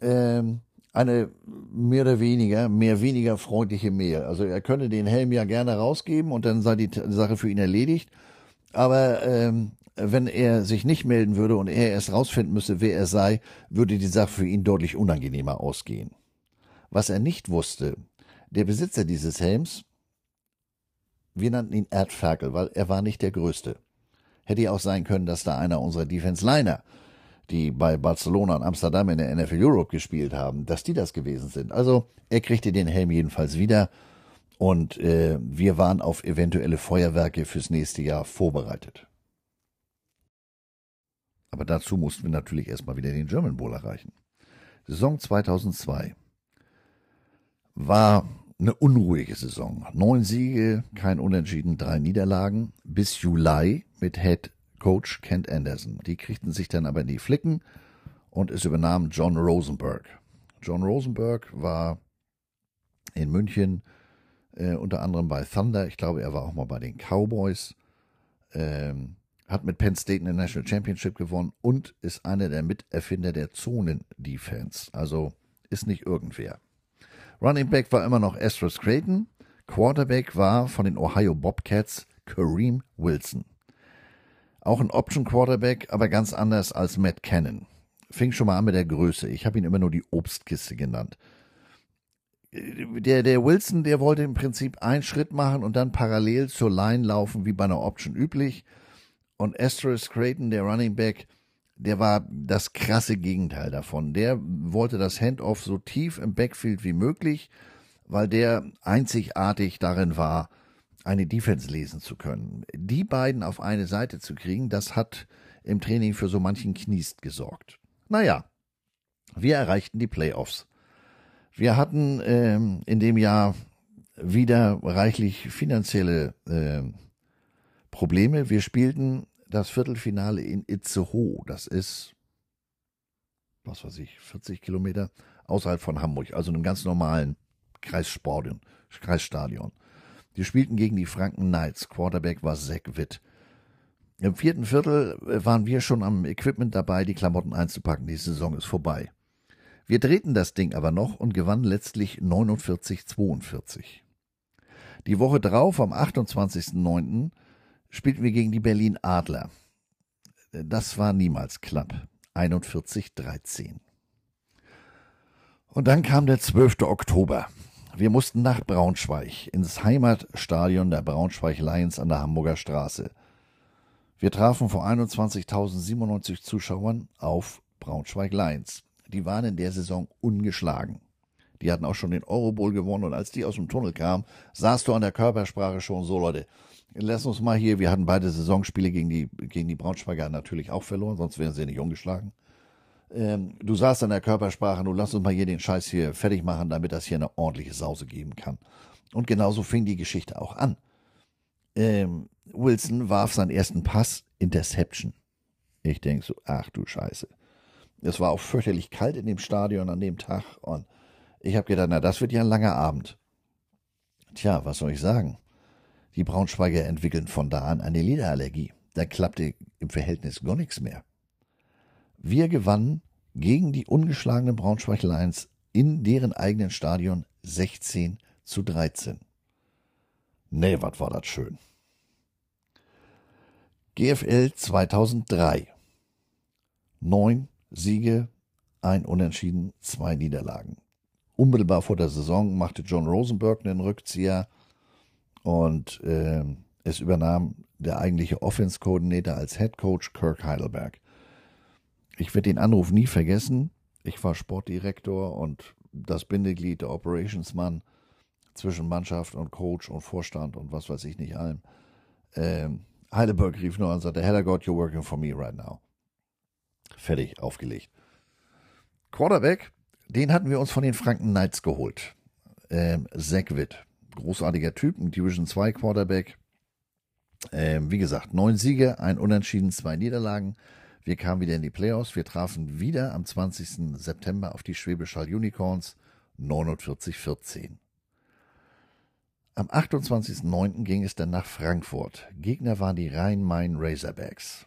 Speaker 1: ähm, eine mehr oder weniger, mehr weniger freundliche Mail. Also er könne den Helm ja gerne rausgeben und dann sei die Sache für ihn erledigt. Aber ähm, wenn er sich nicht melden würde und er erst rausfinden müsste, wer er sei, würde die Sache für ihn deutlich unangenehmer ausgehen. Was er nicht wusste, der Besitzer dieses Helms, wir nannten ihn Erdferkel, weil er war nicht der Größte. Hätte ja auch sein können, dass da einer unserer Defense-Liner, die bei Barcelona und Amsterdam in der NFL Europe gespielt haben, dass die das gewesen sind. Also er kriegte den Helm jedenfalls wieder und äh, wir waren auf eventuelle Feuerwerke fürs nächste Jahr vorbereitet. Aber dazu mussten wir natürlich erstmal wieder den German Bowl erreichen. Saison 2002 war eine unruhige Saison. Neun Siege, kein Unentschieden, drei Niederlagen bis Juli mit Head Coach Kent Anderson. Die kriegten sich dann aber in die Flicken und es übernahm John Rosenberg. John Rosenberg war in München äh, unter anderem bei Thunder. Ich glaube, er war auch mal bei den Cowboys. Ähm, hat mit Penn State eine National Championship gewonnen und ist einer der Miterfinder der Zonen-Defense. Also ist nicht irgendwer. Running Back war immer noch Astros Creighton. Quarterback war von den Ohio Bobcats Kareem Wilson. Auch ein Option Quarterback, aber ganz anders als Matt Cannon. Fing schon mal an mit der Größe. Ich habe ihn immer nur die Obstkiste genannt. der, der Wilson, der wollte im Prinzip einen Schritt machen und dann parallel zur Line laufen, wie bei einer Option üblich. Und Asterisk Creighton, der Running Back, der war das krasse Gegenteil davon. Der wollte das Handoff so tief im Backfield wie möglich, weil der einzigartig darin war, eine Defense lesen zu können. Die beiden auf eine Seite zu kriegen, das hat im Training für so manchen Kniest gesorgt. Naja, wir erreichten die Playoffs. Wir hatten ähm, in dem Jahr wieder reichlich finanzielle äh, Probleme. Wir spielten das Viertelfinale in Itzehoe. Das ist, was weiß ich, 40 Kilometer außerhalb von Hamburg, also einem ganz normalen Kreisstadion. Kreisstadion. Die spielten gegen die Franken Knights. Quarterback war Zach Witt. Im vierten Viertel äh, waren wir schon am Equipment dabei, die Klamotten einzupacken. Die Saison ist vorbei. Wir drehten das Ding aber noch und gewannen letztlich 49-42. Die Woche drauf, am 28.09., spielten wir gegen die Berlin Adler. Das war niemals knapp. 41-13. Und dann kam der 12. Oktober. Wir mussten nach Braunschweig, ins Heimatstadion der Braunschweig Lions an der Hamburger Straße. Wir trafen vor 21.097 Zuschauern auf Braunschweig Lions. Die waren in der Saison ungeschlagen. Die hatten auch schon den Eurobowl gewonnen und als die aus dem Tunnel kamen, saßt du an der Körpersprache schon so, Leute, lass uns mal hier, wir hatten beide Saisonspiele gegen die, gegen die Braunschweiger natürlich auch verloren, sonst wären sie nicht ungeschlagen ähm, du sagst an der Körpersprache, du lass uns mal hier den Scheiß hier fertig machen, damit das hier eine ordentliche Sause geben kann. Und genauso fing die Geschichte auch an. Ähm, Wilson warf seinen ersten Pass, Interception. Ich denk so, ach du Scheiße. Es war auch fürchterlich kalt in dem Stadion an dem Tag und ich habe gedacht, na, das wird ja ein langer Abend. Tja, was soll ich sagen? Die Braunschweiger entwickeln von da an eine Lederallergie. Da klappte im Verhältnis gar nichts mehr. Wir gewannen gegen die ungeschlagenen Braunschweig Lions in deren eigenen Stadion 16 zu 13. Nee, was war das schön. GFL 2003. Neun Siege, ein Unentschieden, zwei Niederlagen. Unmittelbar vor der Saison machte John Rosenberg einen Rückzieher und äh, es übernahm der eigentliche Offense-Koordinator als Head Coach Kirk Heidelberg ich werde den Anruf nie vergessen. Ich war Sportdirektor und das Bindeglied, der Operationsmann zwischen Mannschaft und Coach und Vorstand und was weiß ich nicht allem. Ähm, Heidelberg rief nur und sagte, Heller God, you're working for me right now. Fertig, aufgelegt. Quarterback, den hatten wir uns von den Franken Knights geholt. Ähm, Zach Witt, großartiger Typ, ein Division 2 Quarterback. Ähm, wie gesagt, neun Siege, ein Unentschieden, zwei Niederlagen. Wir kamen wieder in die Playoffs. Wir trafen wieder am 20. September auf die Schwäbisch Unicorns 49-14. Am 28.09. ging es dann nach Frankfurt. Gegner waren die Rhein-Main Razorbacks.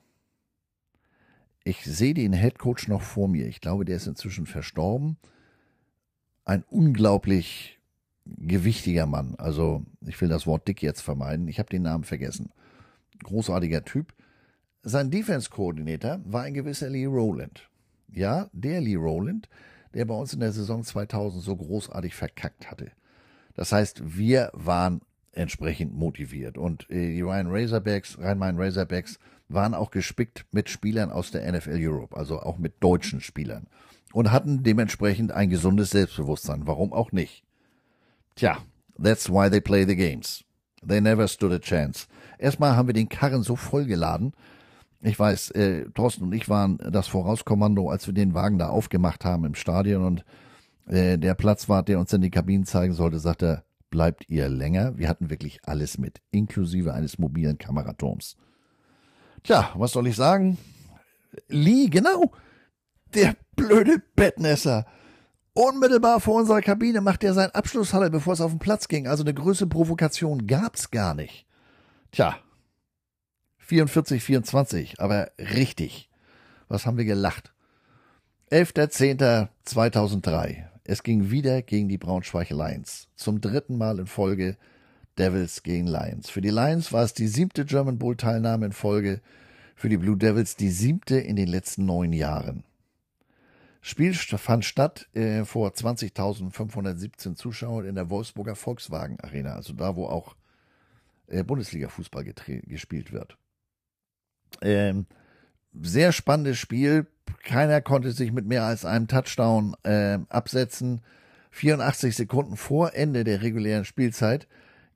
Speaker 1: Ich sehe den Headcoach noch vor mir. Ich glaube, der ist inzwischen verstorben. Ein unglaublich gewichtiger Mann. Also, ich will das Wort dick jetzt vermeiden. Ich habe den Namen vergessen. Großartiger Typ. Sein Defense-Koordinator war ein gewisser Lee Rowland. Ja, der Lee Rowland, der bei uns in der Saison 2000 so großartig verkackt hatte. Das heißt, wir waren entsprechend motiviert und äh, die Ryan Razorbacks, Rhein-Main Razorbacks waren auch gespickt mit Spielern aus der NFL Europe, also auch mit deutschen Spielern und hatten dementsprechend ein gesundes Selbstbewusstsein. Warum auch nicht? Tja, that's why they play the games. They never stood a chance. Erstmal haben wir den Karren so vollgeladen, ich weiß, äh, Thorsten und ich waren das Vorauskommando, als wir den Wagen da aufgemacht haben im Stadion und äh, der Platzwart, der uns in die Kabinen zeigen sollte, sagte, bleibt ihr länger? Wir hatten wirklich alles mit, inklusive eines mobilen Kameraturms. Tja, was soll ich sagen? Lee, genau, der blöde Bettnässer. Unmittelbar vor unserer Kabine macht er seinen Abschlusshalle, bevor es auf den Platz ging. Also eine größere Provokation gab's gar nicht. Tja, 44, 24, aber richtig. Was haben wir gelacht? 11.10.2003. Es ging wieder gegen die Braunschweig Lions. Zum dritten Mal in Folge Devils gegen Lions. Für die Lions war es die siebte German Bowl Teilnahme in Folge. Für die Blue Devils die siebte in den letzten neun Jahren. Spiel fand statt äh, vor 20.517 Zuschauern in der Wolfsburger Volkswagen Arena, also da, wo auch äh, Bundesliga-Fußball gespielt wird. Ähm, sehr spannendes Spiel. Keiner konnte sich mit mehr als einem Touchdown äh, absetzen. 84 Sekunden vor Ende der regulären Spielzeit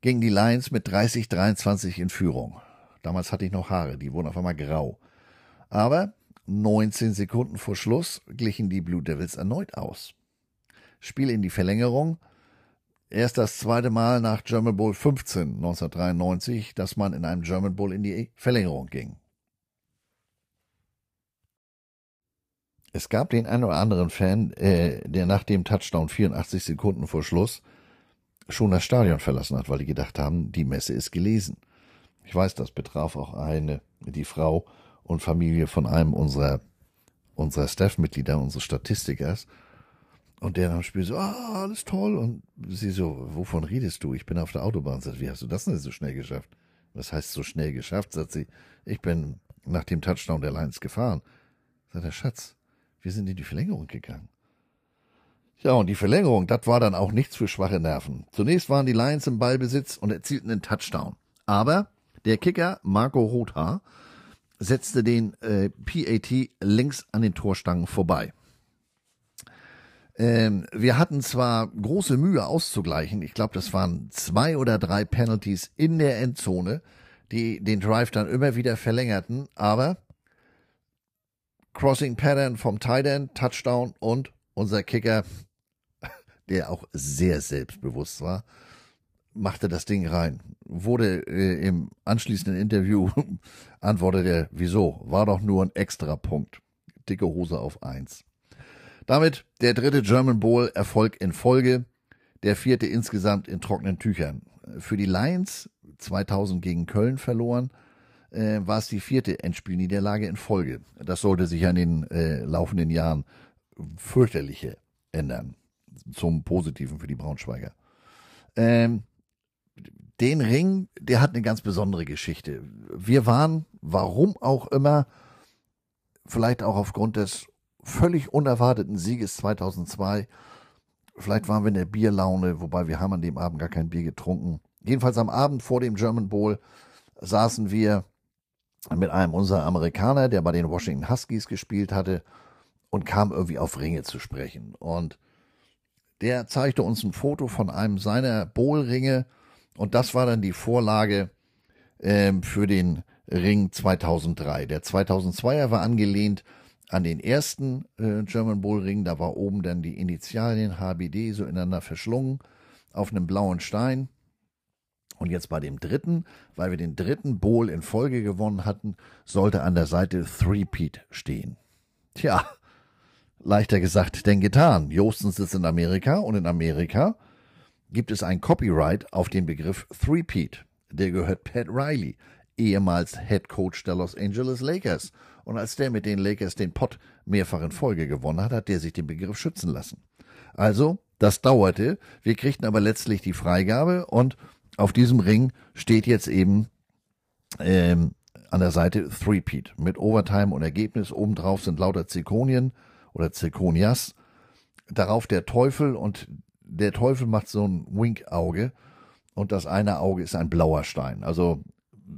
Speaker 1: gingen die Lions mit 30-23 in Führung. Damals hatte ich noch Haare, die wurden auf einmal grau. Aber 19 Sekunden vor Schluss glichen die Blue Devils erneut aus. Spiel in die Verlängerung. Erst das zweite Mal nach German Bowl 15 1993, dass man in einem German Bowl in die Verlängerung ging. Es gab den einen oder anderen Fan, äh, der nach dem Touchdown 84 Sekunden vor Schluss schon das Stadion verlassen hat, weil die gedacht haben, die Messe ist gelesen. Ich weiß, das betraf auch eine, die Frau und Familie von einem unserer, unserer Staff-Mitglieder, unseres Statistikers. Und der am Spiel so, ah, alles toll. Und sie so, wovon redest du? Ich bin auf der Autobahn. Sagt, wie hast du das denn so schnell geschafft? Was heißt so schnell geschafft? Sagt sie, ich bin nach dem Touchdown der Lions gefahren. Sagt der Schatz, wir sind in die Verlängerung gegangen. Ja, und die Verlängerung, das war dann auch nichts für schwache Nerven. Zunächst waren die Lions im Ballbesitz und erzielten einen Touchdown. Aber der Kicker Marco Rothaar setzte den äh, PAT links an den Torstangen vorbei. Ähm, wir hatten zwar große Mühe auszugleichen, ich glaube, das waren zwei oder drei Penalties in der Endzone, die den Drive dann immer wieder verlängerten, aber Crossing Pattern vom Tight End, Touchdown und unser Kicker, der auch sehr selbstbewusst war, machte das Ding rein. Wurde äh, im anschließenden Interview antwortete er, wieso? War doch nur ein extra Punkt. Dicke Hose auf eins. Damit der dritte German Bowl Erfolg in Folge, der vierte insgesamt in trockenen Tüchern. Für die Lions 2000 gegen Köln verloren, äh, war es die vierte Endspielniederlage in Folge. Das sollte sich an den äh, laufenden Jahren fürchterliche ändern. Zum Positiven für die Braunschweiger. Ähm, den Ring, der hat eine ganz besondere Geschichte. Wir waren, warum auch immer, vielleicht auch aufgrund des völlig unerwarteten Sieges 2002, vielleicht waren wir in der Bierlaune, wobei wir haben an dem Abend gar kein Bier getrunken. Jedenfalls am Abend vor dem German Bowl saßen wir mit einem unserer Amerikaner, der bei den Washington Huskies gespielt hatte, und kam irgendwie auf Ringe zu sprechen. Und der zeigte uns ein Foto von einem seiner Bowl-Ringe und das war dann die Vorlage ähm, für den Ring 2003. Der 2002er war angelehnt an den ersten äh, German Bull Ring. Da war oben dann die Initialien HBD so ineinander verschlungen auf einem blauen Stein. Und jetzt bei dem dritten, weil wir den dritten Bowl in Folge gewonnen hatten, sollte an der Seite Three-Peat stehen. Tja, leichter gesagt denn getan. Jostens sitzt in Amerika und in Amerika gibt es ein Copyright auf den Begriff Three-Peat. Der gehört Pat Riley, ehemals Head Coach der Los Angeles Lakers. Und als der mit den Lakers den Pott mehrfach in Folge gewonnen hat, hat der sich den Begriff schützen lassen. Also, das dauerte. Wir kriegten aber letztlich die Freigabe und auf diesem Ring steht jetzt eben ähm, an der Seite Three-Peat mit Overtime und Ergebnis. Obendrauf sind lauter Zirkonien oder Zirkonias. Darauf der Teufel und der Teufel macht so ein Wink-Auge und das eine Auge ist ein blauer Stein. Also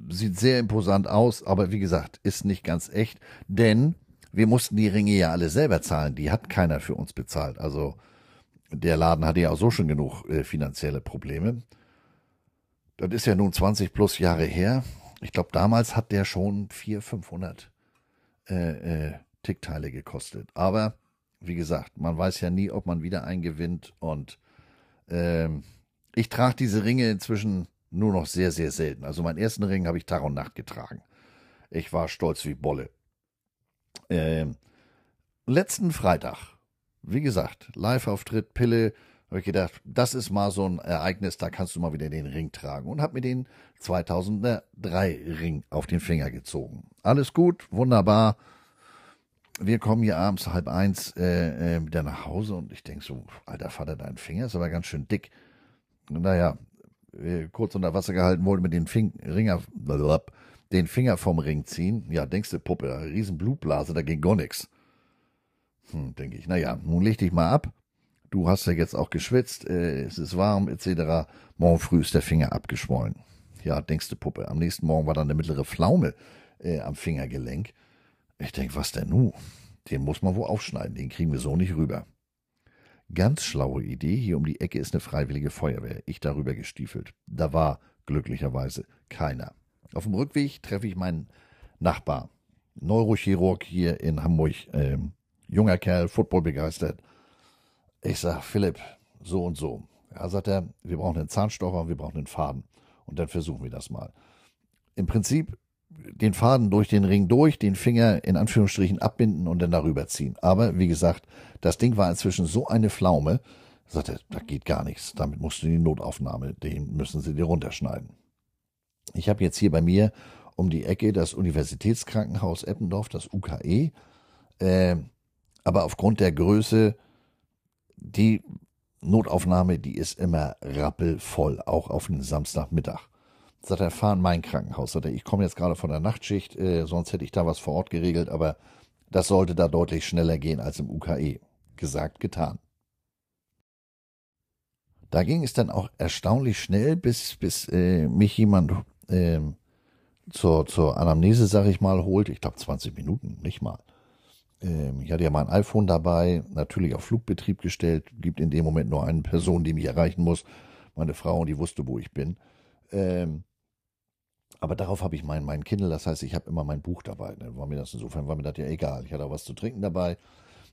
Speaker 1: sieht sehr imposant aus, aber wie gesagt, ist nicht ganz echt, denn wir mussten die Ringe ja alle selber zahlen. Die hat keiner für uns bezahlt. Also der Laden hatte ja auch so schon genug äh, finanzielle Probleme. Das ist ja nun 20 plus Jahre her. Ich glaube, damals hat der schon 400, 500 äh, äh, Tickteile gekostet. Aber wie gesagt, man weiß ja nie, ob man wieder einen gewinnt und ähm, ich trage diese Ringe inzwischen nur noch sehr, sehr selten. Also meinen ersten Ring habe ich Tag und Nacht getragen. Ich war stolz wie Bolle. Ähm, letzten Freitag, wie gesagt, Live-Auftritt, Pille, habe ich gedacht, das ist mal so ein Ereignis, da kannst du mal wieder den Ring tragen. Und habe mir den 2003 Ring auf den Finger gezogen. Alles gut, wunderbar wir kommen hier abends halb eins äh, äh, wieder nach Hause und ich denke so, alter Vater, dein Finger ist aber ganz schön dick. Naja, äh, kurz unter Wasser gehalten, wollte mit Fing Ringer, den Finger vom Ring ziehen. Ja, denkst du, Puppe, riesen Blutblase, da ging gar nichts. Hm, denke ich, naja, nun leg dich mal ab. Du hast ja jetzt auch geschwitzt, äh, es ist warm, etc. Morgen früh ist der Finger abgeschwollen. Ja, denkst du, Puppe. Am nächsten Morgen war dann eine mittlere Pflaume äh, am Fingergelenk. Ich denk, was denn nu? Den muss man wohl aufschneiden, den kriegen wir so nicht rüber. Ganz schlaue Idee, hier um die Ecke ist eine freiwillige Feuerwehr. Ich darüber gestiefelt. Da war glücklicherweise keiner. Auf dem Rückweg treffe ich meinen Nachbar, Neurochirurg hier in Hamburg, ähm, junger Kerl, Football begeistert. Ich sag, Philipp, so und so. Ja, sagt er, wir brauchen einen Zahnstocher und wir brauchen einen Faden. Und dann versuchen wir das mal. Im Prinzip den Faden durch den Ring durch, den Finger in Anführungsstrichen abbinden und dann darüber ziehen. Aber wie gesagt, das Ding war inzwischen so eine Pflaume, sagt er, da geht gar nichts. Damit musst du die Notaufnahme, den müssen sie dir runterschneiden. Ich habe jetzt hier bei mir um die Ecke das Universitätskrankenhaus Eppendorf, das UKE. Äh, aber aufgrund der Größe, die Notaufnahme, die ist immer rappelvoll, auch auf einen Samstagmittag. Sagt er, fahren mein Krankenhaus. Sagt er, ich komme jetzt gerade von der Nachtschicht, äh, sonst hätte ich da was vor Ort geregelt, aber das sollte da deutlich schneller gehen als im UKE. Gesagt, getan. Da ging es dann auch erstaunlich schnell, bis, bis äh, mich jemand äh, zur, zur Anamnese, sag ich mal, holt. Ich glaube 20 Minuten, nicht mal. Ähm, ich hatte ja mein iPhone dabei, natürlich auf Flugbetrieb gestellt. Gibt in dem Moment nur eine Person, die mich erreichen muss. Meine Frau, und die wusste, wo ich bin. Ähm, aber darauf habe ich mein, mein Kindle, das heißt, ich habe immer mein Buch dabei. War mir das insofern, war mir das ja egal. Ich hatte auch was zu trinken dabei.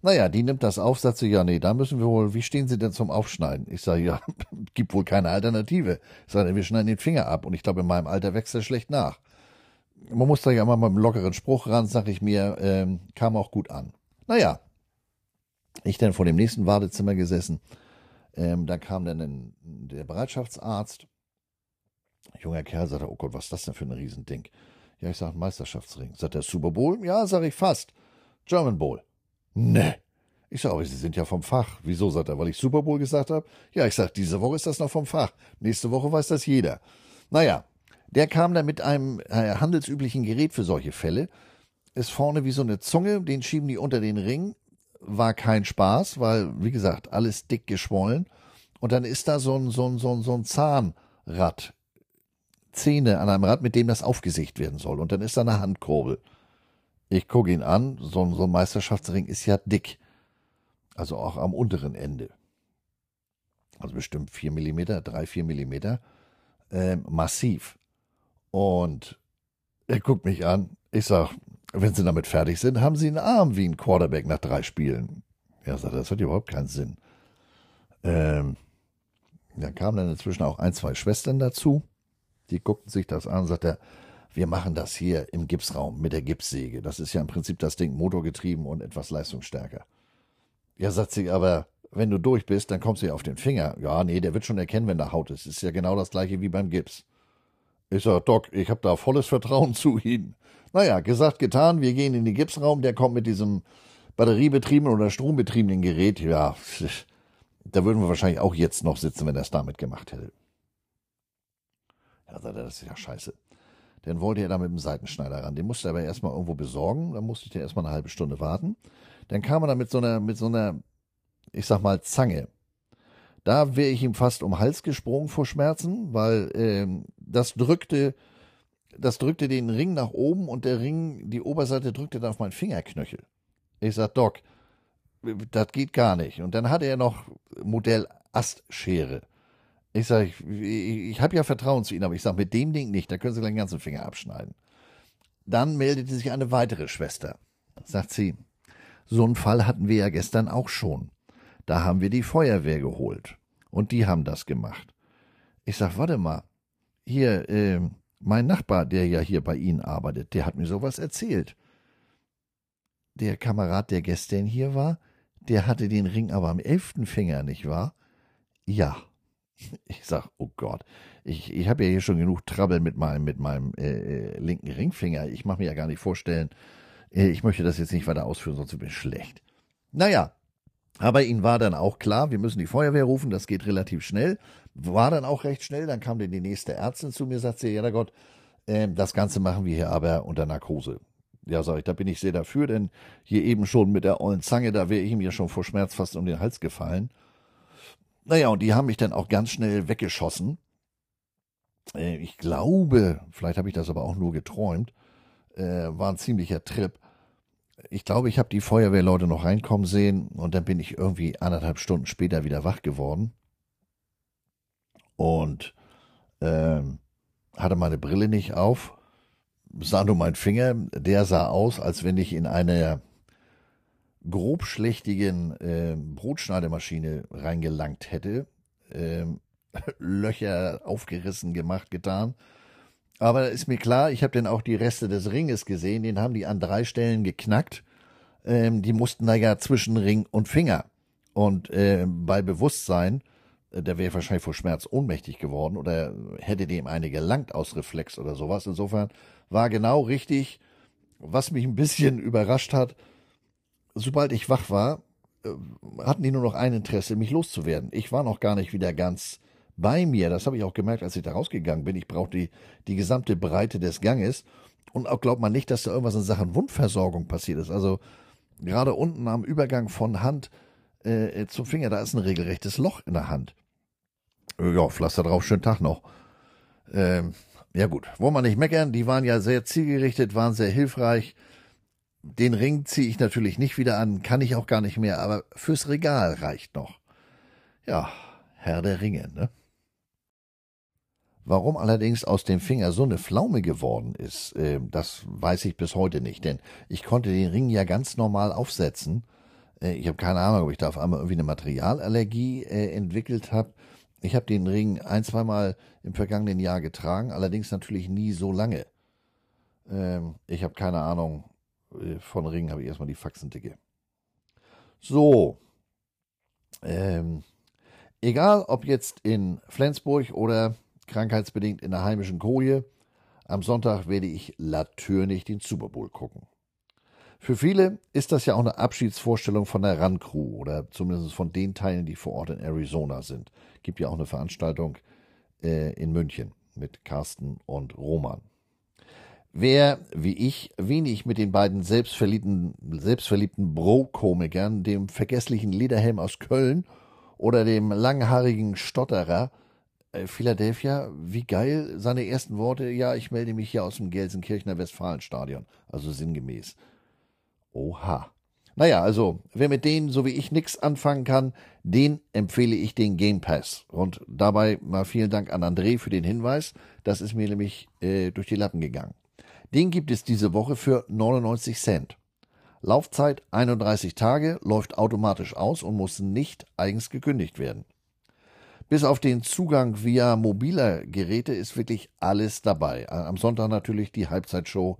Speaker 1: Naja, die nimmt das auf, sagt sie, ja, nee, da müssen wir wohl, wie stehen Sie denn zum Aufschneiden? Ich sage, ja, gibt wohl keine Alternative. Ich sage, wir schneiden den Finger ab und ich glaube, in meinem Alter wächst er schlecht nach. Man muss da ja mal mit einem lockeren Spruch ran, sag ich mir, ähm, kam auch gut an. Naja, ich dann vor dem nächsten Wartezimmer gesessen. Ähm, da kam dann ein, der Bereitschaftsarzt Junger Kerl sagt, oh Gott, was ist das denn für ein Riesending? Ja, ich sage Meisterschaftsring. Sagt er Super Bowl? Ja, sage ich fast. German Bowl. Ne. Ich sage, aber Sie sind ja vom Fach. Wieso, sagt er, weil ich Super Bowl gesagt habe? Ja, ich sage, diese Woche ist das noch vom Fach. Nächste Woche weiß das jeder. Naja, der kam da mit einem äh, handelsüblichen Gerät für solche Fälle. Ist vorne wie so eine Zunge, den schieben die unter den Ring. War kein Spaß, weil, wie gesagt, alles dick geschwollen. Und dann ist da so ein, so ein, so ein, so ein Zahnrad Zähne an einem Rad, mit dem das aufgesägt werden soll. Und dann ist da eine Handkurbel. Ich gucke ihn an, so, so ein Meisterschaftsring ist ja dick. Also auch am unteren Ende. Also bestimmt 4 mm, 3, 4 mm. Ähm, massiv. Und er guckt mich an. Ich sag, wenn Sie damit fertig sind, haben Sie einen Arm wie ein Quarterback nach drei Spielen. Er sagt, das hat überhaupt keinen Sinn. Ähm, da kamen dann inzwischen auch ein, zwei Schwestern dazu. Die guckten sich das an und sagten, wir machen das hier im Gipsraum mit der Gipssäge. Das ist ja im Prinzip das Ding motorgetrieben und etwas leistungsstärker. Ja, sagt sie, aber wenn du durch bist, dann kommst du ja auf den Finger. Ja, nee, der wird schon erkennen, wenn da Haut ist. Ist ja genau das gleiche wie beim Gips. Ich sag, Doc, ich habe da volles Vertrauen zu Ihnen. Naja, gesagt, getan, wir gehen in den Gipsraum, der kommt mit diesem batteriebetriebenen oder strombetriebenen Gerät. Ja, da würden wir wahrscheinlich auch jetzt noch sitzen, wenn er es damit gemacht hätte. Er, das ist ja scheiße. Dann wollte er da mit dem Seitenschneider ran. Den musste er aber erstmal irgendwo besorgen. Dann musste ich da erstmal eine halbe Stunde warten. Dann kam er da mit so einer, mit so einer, ich sag mal, Zange. Da wäre ich ihm fast um Hals gesprungen vor Schmerzen, weil ähm, das drückte, das drückte den Ring nach oben und der Ring, die Oberseite drückte dann auf meinen Fingerknöchel. Ich sag, Doc, das geht gar nicht. Und dann hatte er noch Modell Astschere. Ich sage, ich, ich habe ja Vertrauen zu Ihnen, aber ich sage, mit dem Ding nicht, da können Sie gleich den ganzen Finger abschneiden. Dann meldete sich eine weitere Schwester. Sagt sie, so einen Fall hatten wir ja gestern auch schon. Da haben wir die Feuerwehr geholt. Und die haben das gemacht. Ich sag, warte mal, hier, äh, mein Nachbar, der ja hier bei Ihnen arbeitet, der hat mir sowas erzählt. Der Kamerad, der gestern hier war, der hatte den Ring aber am elften Finger, nicht wahr? Ja. Ich sag, oh Gott, ich, ich habe ja hier schon genug Trouble mit meinem, mit meinem äh, äh linken Ringfinger. Ich mache mir ja gar nicht vorstellen, äh, ich möchte das jetzt nicht weiter ausführen, sonst bin ich schlecht. Naja, aber ihnen war dann auch klar, wir müssen die Feuerwehr rufen, das geht relativ schnell. War dann auch recht schnell, dann kam dann die nächste Ärztin zu mir, sagt sie, ja Gott, äh, das Ganze machen wir hier aber unter Narkose. Ja, sag ich, da bin ich sehr dafür, denn hier eben schon mit der ollen Zange, da wäre ich mir schon vor Schmerz fast um den Hals gefallen. Naja, und die haben mich dann auch ganz schnell weggeschossen. Äh, ich glaube, vielleicht habe ich das aber auch nur geträumt, äh, war ein ziemlicher Trip. Ich glaube, ich habe die Feuerwehrleute noch reinkommen sehen und dann bin ich irgendwie anderthalb Stunden später wieder wach geworden und ähm, hatte meine Brille nicht auf, sah nur mein Finger, der sah aus, als wenn ich in einer grobschlächtigen äh, Brotschneidemaschine reingelangt hätte. Ähm, Löcher aufgerissen, gemacht, getan. Aber ist mir klar, ich habe dann auch die Reste des Ringes gesehen, den haben die an drei Stellen geknackt. Ähm, die mussten da ja zwischen Ring und Finger. Und äh, bei Bewusstsein, äh, der wäre wahrscheinlich vor Schmerz ohnmächtig geworden oder hätte dem eine gelangt aus Reflex oder sowas. Insofern war genau richtig, was mich ein bisschen überrascht hat, sobald ich wach war, äh, hatten die nur noch ein Interesse, mich loszuwerden. Ich war noch gar nicht wieder ganz bei mir. Das habe ich auch gemerkt, als ich da rausgegangen bin. Ich brauchte die, die gesamte Breite des Ganges. Und auch glaubt man nicht, dass da irgendwas in Sachen Wundversorgung passiert ist. Also gerade unten am Übergang von Hand äh, zum Finger, da ist ein regelrechtes Loch in der Hand. Äh, ja, Pflaster drauf, schönen Tag noch. Ähm, ja gut, wollen wir nicht meckern. Die waren ja sehr zielgerichtet, waren sehr hilfreich. Den Ring ziehe ich natürlich nicht wieder an, kann ich auch gar nicht mehr, aber fürs Regal reicht noch. Ja, Herr der Ringe, ne? Warum allerdings aus dem Finger so eine Pflaume geworden ist, äh, das weiß ich bis heute nicht, denn ich konnte den Ring ja ganz normal aufsetzen. Äh, ich habe keine Ahnung, ob ich da auf einmal irgendwie eine Materialallergie äh, entwickelt habe. Ich habe den Ring ein, zweimal im vergangenen Jahr getragen, allerdings natürlich nie so lange. Ähm, ich habe keine Ahnung, äh, von Ringen habe ich erstmal die Faxendicke. So. Ähm, egal ob jetzt in Flensburg oder krankheitsbedingt in der heimischen Koje, am Sonntag werde ich natürlich den Super Bowl gucken. Für viele ist das ja auch eine Abschiedsvorstellung von der Run Crew oder zumindest von den Teilen, die vor Ort in Arizona sind. Gibt ja auch eine Veranstaltung äh, in München mit Carsten und Roman. Wer, wie ich, wenig mit den beiden selbstverliebten, selbstverliebten Bro-Komikern, dem vergesslichen Lederhelm aus Köln oder dem langhaarigen Stotterer Philadelphia, wie geil, seine ersten Worte, ja, ich melde mich hier aus dem Gelsenkirchener Westfalenstadion, also sinngemäß. Oha. Naja, also, wer mit denen, so wie ich, nichts anfangen kann, den empfehle ich den Game Pass. Und dabei mal vielen Dank an André für den Hinweis. Das ist mir nämlich äh, durch die Lappen gegangen. Den gibt es diese Woche für 99 Cent. Laufzeit 31 Tage, läuft automatisch aus und muss nicht eigens gekündigt werden. Bis auf den Zugang via mobiler Geräte ist wirklich alles dabei. Am Sonntag natürlich die Halbzeitshow,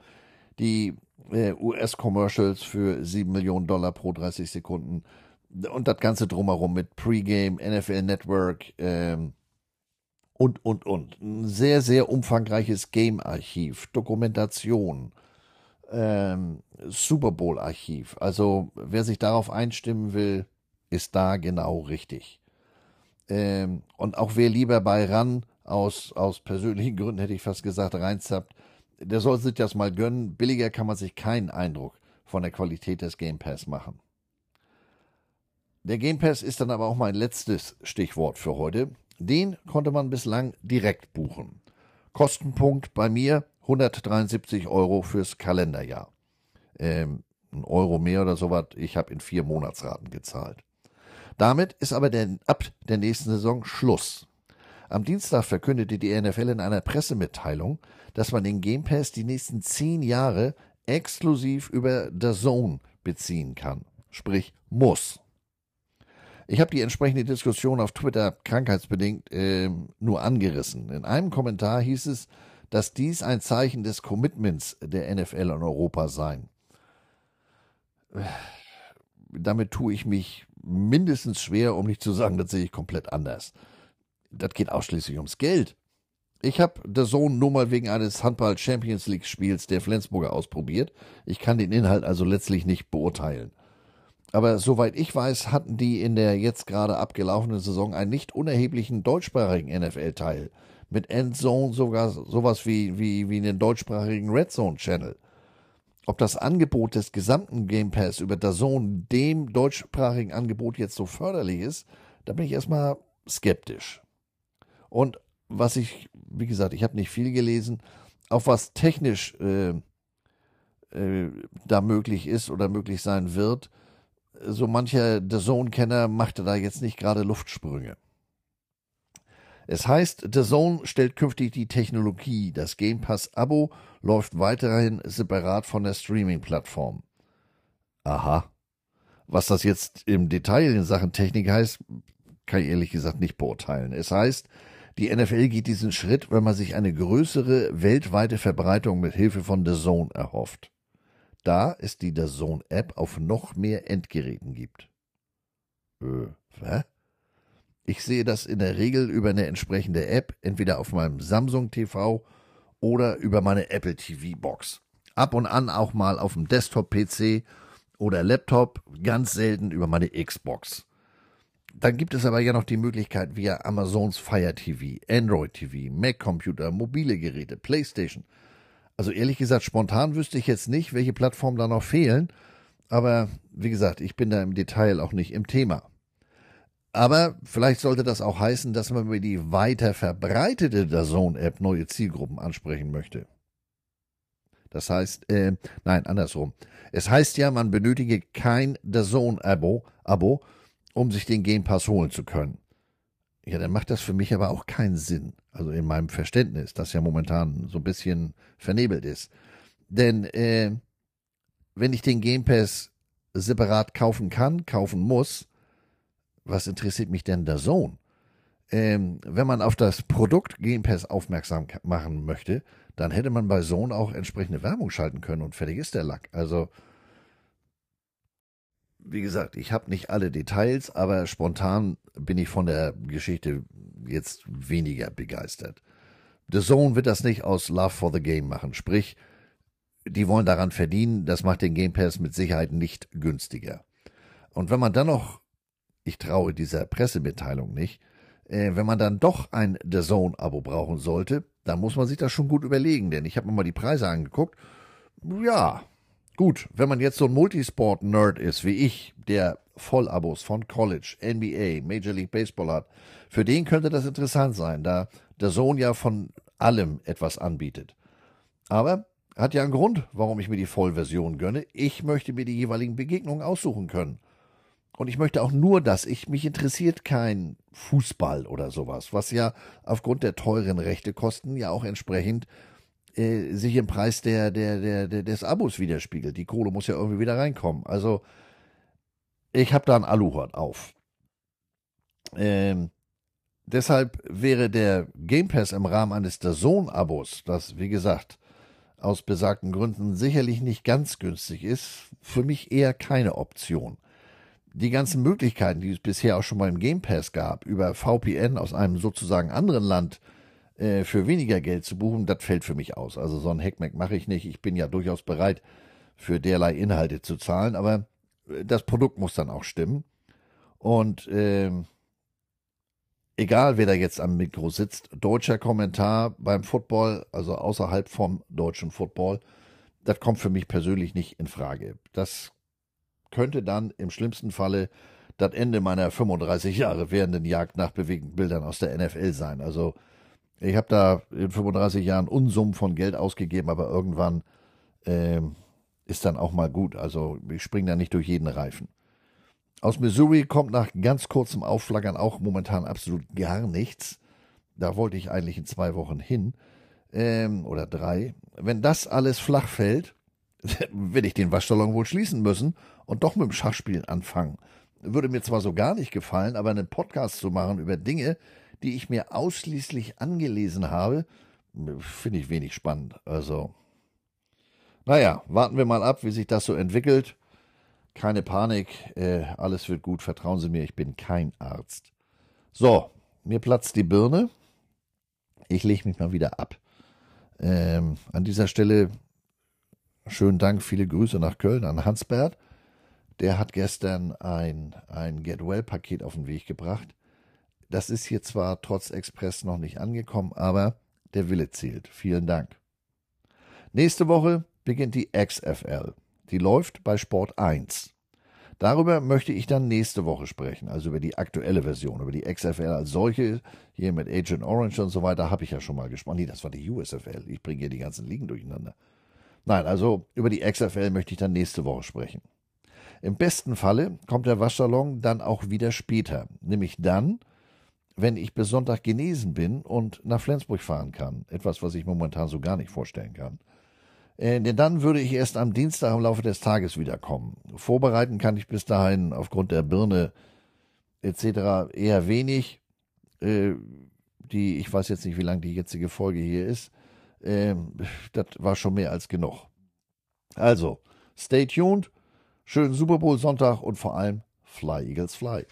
Speaker 1: die äh, US-Commercials für 7 Millionen Dollar pro 30 Sekunden und das Ganze drumherum mit Pregame, NFL Network, ähm, und, und, und. Ein sehr, sehr umfangreiches Game-Archiv, Dokumentation, ähm, Super Bowl-Archiv. Also wer sich darauf einstimmen will, ist da genau richtig. Ähm, und auch wer lieber bei RAN aus, aus persönlichen Gründen, hätte ich fast gesagt, reinzappt, der soll sich das mal gönnen. Billiger kann man sich keinen Eindruck von der Qualität des Game Pass machen. Der Game Pass ist dann aber auch mein letztes Stichwort für heute. Den konnte man bislang direkt buchen. Kostenpunkt bei mir 173 Euro fürs Kalenderjahr. Ähm, ein Euro mehr oder sowas. Ich habe in vier Monatsraten gezahlt. Damit ist aber der, ab der nächsten Saison Schluss. Am Dienstag verkündete die NFL in einer Pressemitteilung, dass man den Game Pass die nächsten zehn Jahre exklusiv über The Zone beziehen kann. Sprich, muss. Ich habe die entsprechende Diskussion auf Twitter krankheitsbedingt äh, nur angerissen. In einem Kommentar hieß es, dass dies ein Zeichen des Commitments der NFL in Europa sei. Damit tue ich mich mindestens schwer, um nicht zu sagen, das sehe ich komplett anders. Das geht ausschließlich ums Geld. Ich habe der Sohn nur mal wegen eines Handball Champions League Spiels der Flensburger ausprobiert. Ich kann den Inhalt also letztlich nicht beurteilen. Aber soweit ich weiß, hatten die in der jetzt gerade abgelaufenen Saison einen nicht unerheblichen deutschsprachigen NFL-Teil. Mit Endzone sogar sowas wie, wie, wie einen deutschsprachigen Red Zone Channel. Ob das Angebot des gesamten Game Pass über DAZN dem deutschsprachigen Angebot jetzt so förderlich ist, da bin ich erstmal skeptisch. Und was ich, wie gesagt, ich habe nicht viel gelesen, auch was technisch äh, äh, da möglich ist oder möglich sein wird, so mancher The Zone-Kenner machte da jetzt nicht gerade Luftsprünge. Es heißt, The Zone stellt künftig die Technologie. Das Game Pass-Abo läuft weiterhin separat von der Streaming-Plattform. Aha. Was das jetzt im Detail in Sachen Technik heißt, kann ich ehrlich gesagt nicht beurteilen. Es heißt, die NFL geht diesen Schritt, wenn man sich eine größere weltweite Verbreitung mit Hilfe von The Zone erhofft. Da es die The Zone App auf noch mehr Endgeräten gibt. Äh, was? Ich sehe das in der Regel über eine entsprechende App, entweder auf meinem Samsung TV oder über meine Apple TV Box. Ab und an auch mal auf dem Desktop-PC oder Laptop, ganz selten über meine Xbox. Dann gibt es aber ja noch die Möglichkeit via Amazons Fire TV, Android TV, Mac Computer, mobile Geräte, PlayStation. Also ehrlich gesagt, spontan wüsste ich jetzt nicht, welche Plattformen da noch fehlen. Aber wie gesagt, ich bin da im Detail auch nicht im Thema. Aber vielleicht sollte das auch heißen, dass man über die weiter verbreitete DAZN-App neue Zielgruppen ansprechen möchte. Das heißt, äh, nein, andersrum. Es heißt ja, man benötige kein DAZN-Abo, Abo, um sich den Game Pass holen zu können. Ja, dann macht das für mich aber auch keinen Sinn. Also in meinem Verständnis, das ja momentan so ein bisschen vernebelt ist. Denn äh, wenn ich den Game Pass separat kaufen kann, kaufen muss, was interessiert mich denn der Sohn? Ähm, wenn man auf das Produkt Game Pass aufmerksam machen möchte, dann hätte man bei Sohn auch entsprechende Werbung schalten können und fertig ist der Lack. Also wie gesagt, ich habe nicht alle Details, aber spontan bin ich von der Geschichte jetzt weniger begeistert. The Zone wird das nicht aus Love for the Game machen, sprich, die wollen daran verdienen, das macht den Game Pass mit Sicherheit nicht günstiger. Und wenn man dann noch, ich traue dieser Pressemitteilung nicht, äh, wenn man dann doch ein The Zone-Abo brauchen sollte, dann muss man sich das schon gut überlegen, denn ich habe mir mal die Preise angeguckt. Ja, Gut, wenn man jetzt so ein Multisport-Nerd ist wie ich, der Vollabos von College, NBA, Major League Baseball hat, für den könnte das interessant sein, da der Sohn ja von allem etwas anbietet. Aber hat ja einen Grund, warum ich mir die Vollversion gönne. Ich möchte mir die jeweiligen Begegnungen aussuchen können. Und ich möchte auch nur das. Ich, mich interessiert kein Fußball oder sowas, was ja aufgrund der teuren Rechtekosten ja auch entsprechend äh, sich im Preis der, der, der, der, des Abos widerspiegelt. Die Kohle muss ja irgendwie wieder reinkommen. Also, ich habe da ein Aluhut auf. Ähm, deshalb wäre der Game Pass im Rahmen eines der Sohn-Abos, das, wie gesagt, aus besagten Gründen sicherlich nicht ganz günstig ist, für mich eher keine Option. Die ganzen Möglichkeiten, die es bisher auch schon mal im Game Pass gab, über VPN aus einem sozusagen anderen Land äh, für weniger Geld zu buchen, das fällt für mich aus. Also so ein Hackmack mache ich nicht. Ich bin ja durchaus bereit, für derlei Inhalte zu zahlen, aber äh, das Produkt muss dann auch stimmen. Und äh, egal, wer da jetzt am Mikro sitzt, deutscher Kommentar beim Football, also außerhalb vom deutschen Football, das kommt für mich persönlich nicht in Frage. Das könnte dann im schlimmsten Falle das Ende meiner 35 Jahre währenden Jagd nach bewegten Bildern aus der NFL sein. Also ich habe da in 35 Jahren Unsummen von Geld ausgegeben, aber irgendwann äh, ist dann auch mal gut. Also ich springe da nicht durch jeden Reifen. Aus Missouri kommt nach ganz kurzem Aufflaggern auch momentan absolut gar nichts. Da wollte ich eigentlich in zwei Wochen hin ähm, oder drei. Wenn das alles flach fällt, werde ich den Waschsalon wohl schließen müssen und doch mit dem Schachspielen anfangen. Würde mir zwar so gar nicht gefallen, aber einen Podcast zu machen über Dinge, die ich mir ausschließlich angelesen habe, finde ich wenig spannend. Also, naja, warten wir mal ab, wie sich das so entwickelt. Keine Panik, äh, alles wird gut, vertrauen Sie mir, ich bin kein Arzt. So, mir platzt die Birne. Ich lege mich mal wieder ab. Ähm, an dieser Stelle schönen Dank, viele Grüße nach Köln an Hansbert. Der hat gestern ein, ein Get Well-Paket auf den Weg gebracht. Das ist hier zwar trotz Express noch nicht angekommen, aber der Wille zählt. Vielen Dank. Nächste Woche beginnt die XFL. Die läuft bei Sport 1. Darüber möchte ich dann nächste Woche sprechen, also über die aktuelle Version, über die XFL als solche. Hier mit Agent Orange und so weiter habe ich ja schon mal gesprochen. Nee, das war die USFL. Ich bringe hier die ganzen Ligen durcheinander. Nein, also über die XFL möchte ich dann nächste Woche sprechen. Im besten Falle kommt der Waschsalon dann auch wieder später, nämlich dann, wenn ich bis Sonntag genesen bin und nach Flensburg fahren kann. Etwas, was ich momentan so gar nicht vorstellen kann. Äh, denn dann würde ich erst am Dienstag im Laufe des Tages wiederkommen. Vorbereiten kann ich bis dahin aufgrund der Birne etc. eher wenig. Äh, die, ich weiß jetzt nicht, wie lang die jetzige Folge hier ist. Äh, das war schon mehr als genug. Also, stay tuned. Schönen Super Bowl Sonntag und vor allem Fly Eagles Fly.